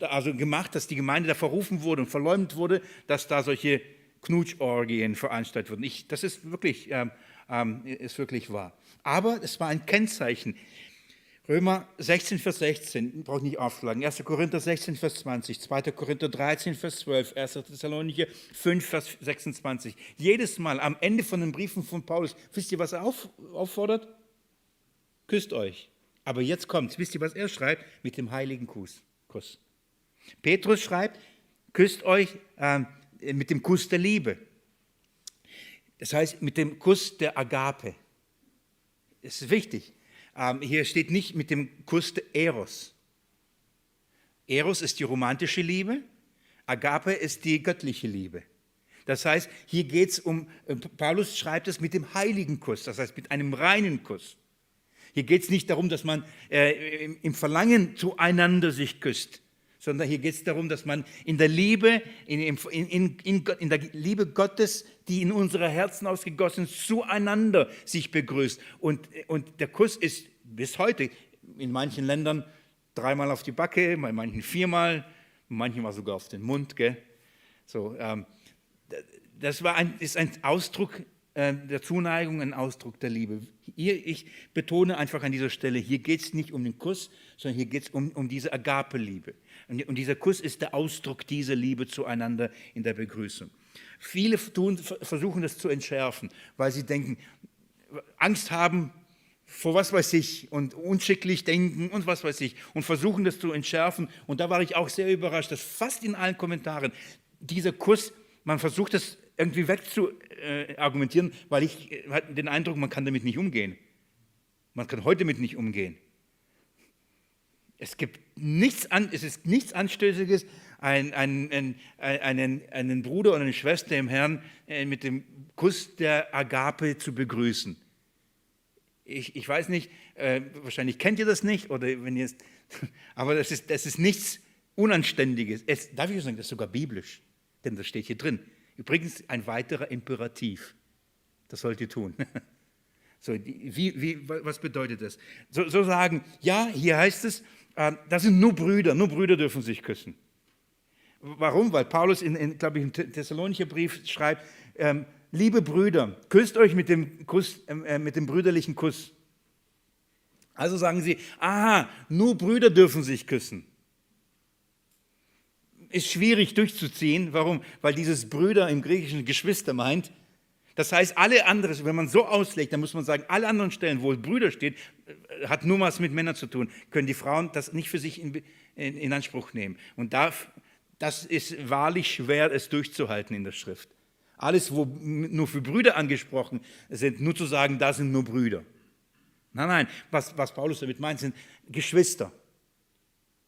also gemacht, dass die Gemeinde da verrufen wurde und verleumdet wurde, dass da solche Knutschorgien veranstaltet wurden. Ich, das ist wirklich, ähm, ähm ist wirklich wahr. Aber es war ein Kennzeichen Römer 16, Vers 16, brauche ich nicht aufschlagen. 1. Korinther 16, Vers 20, 2. Korinther 13, Vers 12, 1. Thessalonicher 5, Vers 26. Jedes Mal am Ende von den Briefen von Paulus, wisst ihr, was er auf, auffordert? Küsst euch. Aber jetzt kommt, wisst ihr, was er schreibt? Mit dem heiligen Kuss. Kuss. Petrus schreibt, küsst euch äh, mit dem Kuss der Liebe. Das heißt, mit dem Kuss der Agape. Das ist wichtig. Ähm, hier steht nicht mit dem Kuss der Eros. Eros ist die romantische Liebe, Agape ist die göttliche Liebe. Das heißt, hier geht es um, äh, Paulus schreibt es mit dem heiligen Kuss, das heißt mit einem reinen Kuss. Hier geht es nicht darum, dass man äh, im Verlangen zueinander sich küsst, sondern hier geht es darum, dass man in der Liebe, in, in, in, in, der Liebe Gottes, die in unsere Herzen ausgegossen zueinander sich begrüßt. Und, und der Kuss ist bis heute in manchen Ländern dreimal auf die Backe, bei manchen viermal, manchmal sogar auf den Mund. Gell? So, ähm, das war ein, ist ein Ausdruck äh, der Zuneigung ein Ausdruck der Liebe. Hier, ich betone einfach an dieser Stelle, hier geht es nicht um den Kuss, sondern hier geht es um, um diese Agape-Liebe. Und dieser Kuss ist der Ausdruck dieser Liebe zueinander in der Begrüßung. Viele tun, versuchen das zu entschärfen, weil sie denken, Angst haben vor was weiß ich und unschicklich denken und was weiß ich und versuchen das zu entschärfen. Und da war ich auch sehr überrascht, dass fast in allen Kommentaren dieser Kuss, man versucht das irgendwie wegzuargumentieren, weil ich äh, den Eindruck, man kann damit nicht umgehen. Man kann heute damit nicht umgehen. Es gibt nichts, an, es ist nichts Anstößiges, einen, einen, einen, einen Bruder oder eine Schwester im Herrn äh, mit dem Kuss der Agape zu begrüßen. Ich, ich weiß nicht, äh, wahrscheinlich kennt ihr das nicht, oder wenn ihr (laughs) aber das ist, das ist nichts Unanständiges. Es, darf ich sagen, das ist sogar biblisch, denn das steht hier drin. Übrigens ein weiterer Imperativ. Das sollt ihr tun. (laughs) So, wie, wie, was bedeutet das? So, so, sagen, ja, hier heißt es, das sind nur Brüder, nur Brüder dürfen sich küssen. Warum? Weil Paulus, in, in glaube ich, im Thessalonicher Brief schreibt, ähm, liebe Brüder, küsst euch mit dem, Kuss, ähm, äh, mit dem brüderlichen Kuss. Also sagen sie, aha, nur Brüder dürfen sich küssen. Ist schwierig durchzuziehen. Warum? Weil dieses Brüder im Griechischen Geschwister meint. Das heißt, alle anderen, wenn man so auslegt, dann muss man sagen, alle anderen Stellen, wo Brüder steht, äh, hat nur was mit Männern zu tun, können die Frauen das nicht für sich in, in, in Anspruch nehmen. Und darf, das ist wahrlich schwer, es durchzuhalten in der Schrift. Alles, wo nur für Brüder angesprochen sind, nur zu sagen, da sind nur Brüder. Nein, nein, was, was Paulus damit meint, sind Geschwister.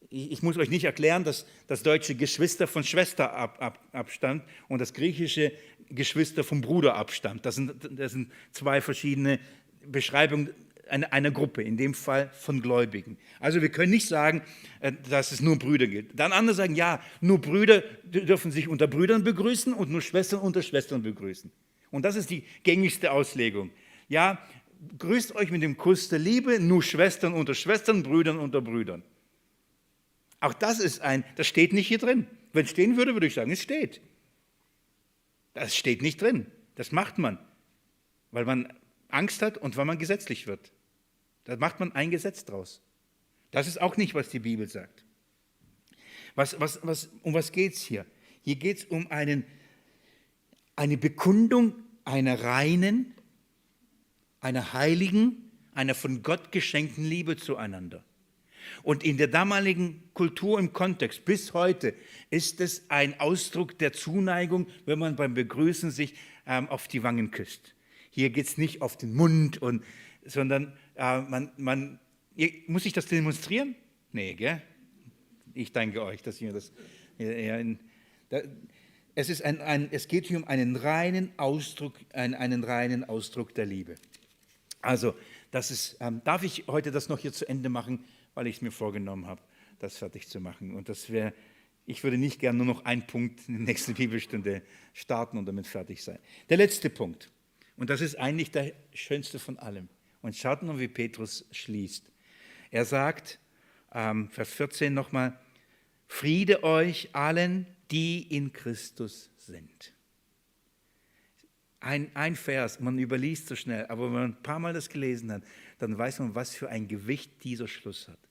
Ich, ich muss euch nicht erklären, dass das deutsche Geschwister von Schwester ab, ab, abstammt und das griechische Geschwister vom Bruder abstammt. Das sind, das sind zwei verschiedene Beschreibungen einer, einer Gruppe, in dem Fall von Gläubigen. Also wir können nicht sagen, äh, dass es nur Brüder gibt. Dann andere sagen, ja, nur Brüder dürfen sich unter Brüdern begrüßen und nur Schwestern unter Schwestern begrüßen. Und das ist die gängigste Auslegung. Ja, grüßt euch mit dem Kuss der Liebe, nur Schwestern unter Schwestern, Brüdern unter Brüdern. Auch das ist ein, das steht nicht hier drin. Wenn es stehen würde, würde ich sagen, es steht. Das steht nicht drin. Das macht man, weil man Angst hat und weil man gesetzlich wird. Da macht man ein Gesetz draus. Das ist auch nicht, was die Bibel sagt. Was, was, was, um was geht es hier? Hier geht es um einen, eine Bekundung einer reinen, einer heiligen, einer von Gott geschenkten Liebe zueinander. Und in der damaligen Kultur im Kontext bis heute ist es ein Ausdruck der Zuneigung, wenn man beim Begrüßen sich ähm, auf die Wangen küsst. Hier geht es nicht auf den Mund, und, sondern äh, man, man, muss ich das demonstrieren? Nee, gell? Ich danke euch, dass ihr das. Ja, da, es, ist ein, ein, es geht hier um einen reinen Ausdruck, einen, einen reinen Ausdruck der Liebe. Also, das ist, ähm, darf ich heute das noch hier zu Ende machen, weil ich es mir vorgenommen habe, das fertig zu machen. Und das wäre, ich würde nicht gern nur noch einen Punkt in der nächsten (laughs) Bibelstunde starten und damit fertig sein. Der letzte Punkt, und das ist eigentlich der schönste von allem. Und schaut mal, wie Petrus schließt. Er sagt, ähm, Vers 14 nochmal, Friede euch allen, die in Christus sind. Ein, ein Vers, man überliest so schnell, aber wenn man ein paar Mal das gelesen hat, dann weiß man, was für ein Gewicht dieser Schluss hat.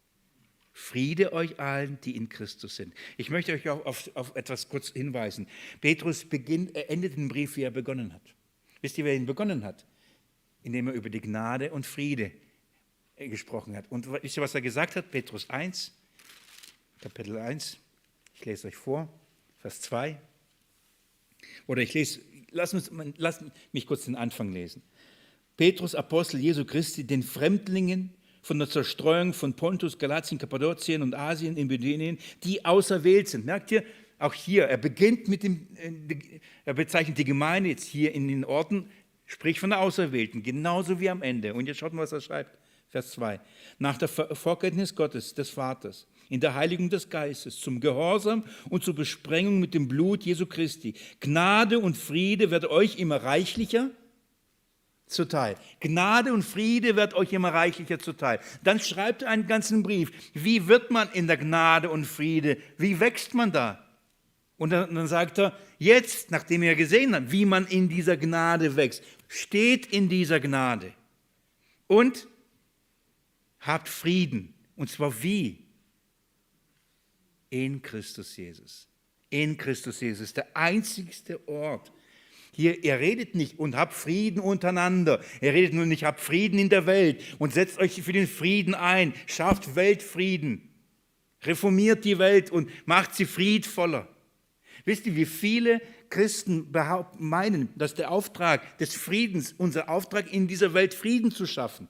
Friede euch allen, die in Christus sind. Ich möchte euch auch auf, auf etwas kurz hinweisen. Petrus beginnt, er endet den Brief, wie er begonnen hat. Wisst ihr, wer ihn begonnen hat? indem er über die Gnade und Friede äh, gesprochen hat. Und wisst ihr, was er gesagt hat? Petrus 1, Kapitel 1. Ich lese euch vor, Vers 2. Oder ich lese, lass, uns, lass mich kurz den Anfang lesen. Petrus, Apostel Jesu Christi, den Fremdlingen von der Zerstreuung von Pontus, Galatien, Kappadokien und Asien in Bithynien, die auserwählt sind. Merkt ihr, auch hier, er beginnt mit dem, äh, er bezeichnet die Gemeinde jetzt hier in den Orten Sprich von der Auserwählten, genauso wie am Ende. Und jetzt schaut mal, was er schreibt. Vers 2. Nach der Vorkenntnis Gottes, des Vaters, in der Heiligung des Geistes, zum Gehorsam und zur Besprengung mit dem Blut Jesu Christi. Gnade und Friede wird euch immer reichlicher zuteil. Gnade und Friede wird euch immer reichlicher zuteil. Dann schreibt er einen ganzen Brief. Wie wird man in der Gnade und Friede? Wie wächst man da? Und dann, dann sagt er, jetzt, nachdem er gesehen hat, wie man in dieser Gnade wächst, steht in dieser Gnade und habt Frieden. Und zwar wie? In Christus Jesus. In Christus Jesus, der einzigste Ort. Hier, er redet nicht und habt Frieden untereinander. Er redet nur nicht, habt Frieden in der Welt und setzt euch für den Frieden ein. Schafft Weltfrieden. Reformiert die Welt und macht sie friedvoller. Wisst ihr, wie viele Christen behaupten, meinen, dass der Auftrag des Friedens, unser Auftrag in dieser Welt Frieden zu schaffen.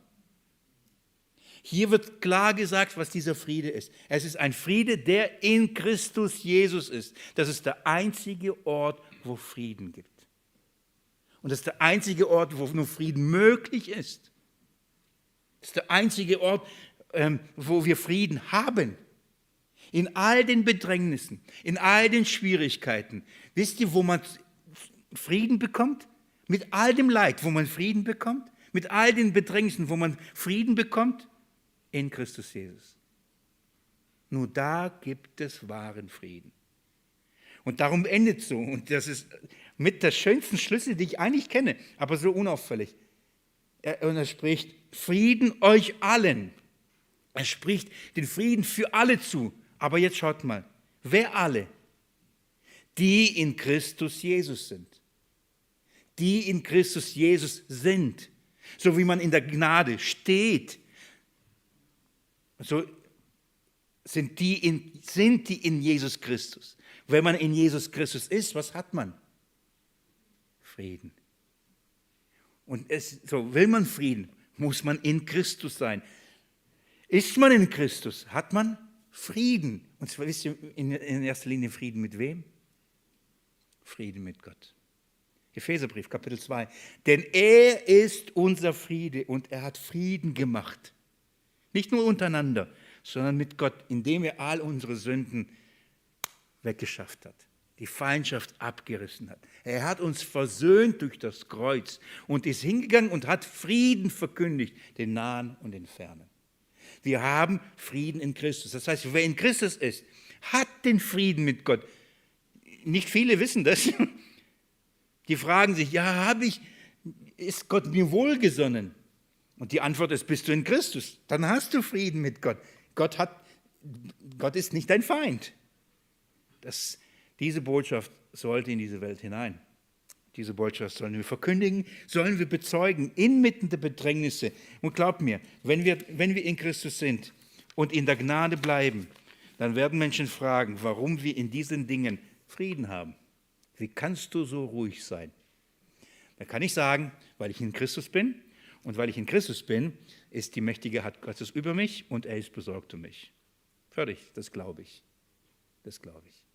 Hier wird klar gesagt, was dieser Friede ist. Es ist ein Friede, der in Christus Jesus ist. Das ist der einzige Ort, wo Frieden gibt. Und das ist der einzige Ort, wo nur Frieden möglich ist. Das ist der einzige Ort, ähm, wo wir Frieden haben. In all den Bedrängnissen, in all den Schwierigkeiten. Wisst ihr, wo man Frieden bekommt? Mit all dem Leid, wo man Frieden bekommt? Mit all den Bedrängnissen, wo man Frieden bekommt? In Christus Jesus. Nur da gibt es wahren Frieden. Und darum endet so. Und das ist mit der schönsten Schlüssel, die ich eigentlich kenne, aber so unauffällig. und er spricht Frieden euch allen. Er spricht den Frieden für alle zu. Aber jetzt schaut mal, wer alle? Die in Christus Jesus sind. Die in Christus Jesus sind. So wie man in der Gnade steht. So sind die in, sind die in Jesus Christus. Wenn man in Jesus Christus ist, was hat man? Frieden. Und es, so will man Frieden, muss man in Christus sein. Ist man in Christus, hat man Frieden. Und zwar wisst ihr in, in erster Linie Frieden mit wem? Frieden mit Gott. Epheserbrief, Kapitel 2. Denn er ist unser Friede und er hat Frieden gemacht. Nicht nur untereinander, sondern mit Gott, indem er all unsere Sünden weggeschafft hat, die Feindschaft abgerissen hat. Er hat uns versöhnt durch das Kreuz und ist hingegangen und hat Frieden verkündigt, den Nahen und den Fernen. Wir haben Frieden in Christus. Das heißt, wer in Christus ist, hat den Frieden mit Gott. Nicht viele wissen das. Die fragen sich, ja, habe ich, ist Gott mir wohlgesonnen? Und die Antwort ist, bist du in Christus, dann hast du Frieden mit Gott. Gott, hat, Gott ist nicht dein Feind. Das, diese Botschaft sollte in diese Welt hinein. Diese Botschaft sollen wir verkündigen, sollen wir bezeugen, inmitten der Bedrängnisse. Und glaubt mir, wenn wir, wenn wir in Christus sind und in der Gnade bleiben, dann werden Menschen fragen, warum wir in diesen Dingen Frieden haben. Wie kannst du so ruhig sein? Da kann ich sagen, weil ich in Christus bin und weil ich in Christus bin, ist die mächtige Hand Gottes über mich und er ist besorgt um mich. Fertig, das glaube ich. Das glaube ich.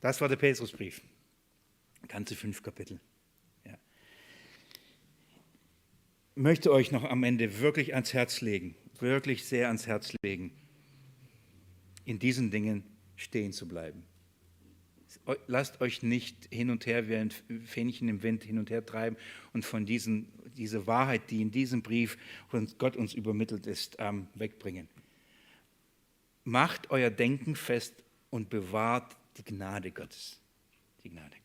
Das war der Petrusbrief. Ganze fünf Kapitel. Ja. Ich möchte euch noch am Ende wirklich ans Herz legen, wirklich sehr ans Herz legen, in diesen Dingen stehen zu bleiben. Lasst euch nicht hin und her wie ein Fähnchen im Wind hin und her treiben und von diesen, diese Wahrheit, die in diesem Brief von Gott uns übermittelt ist, ähm, wegbringen. Macht euer Denken fest und bewahrt die Gnade Gottes. Die Gnade.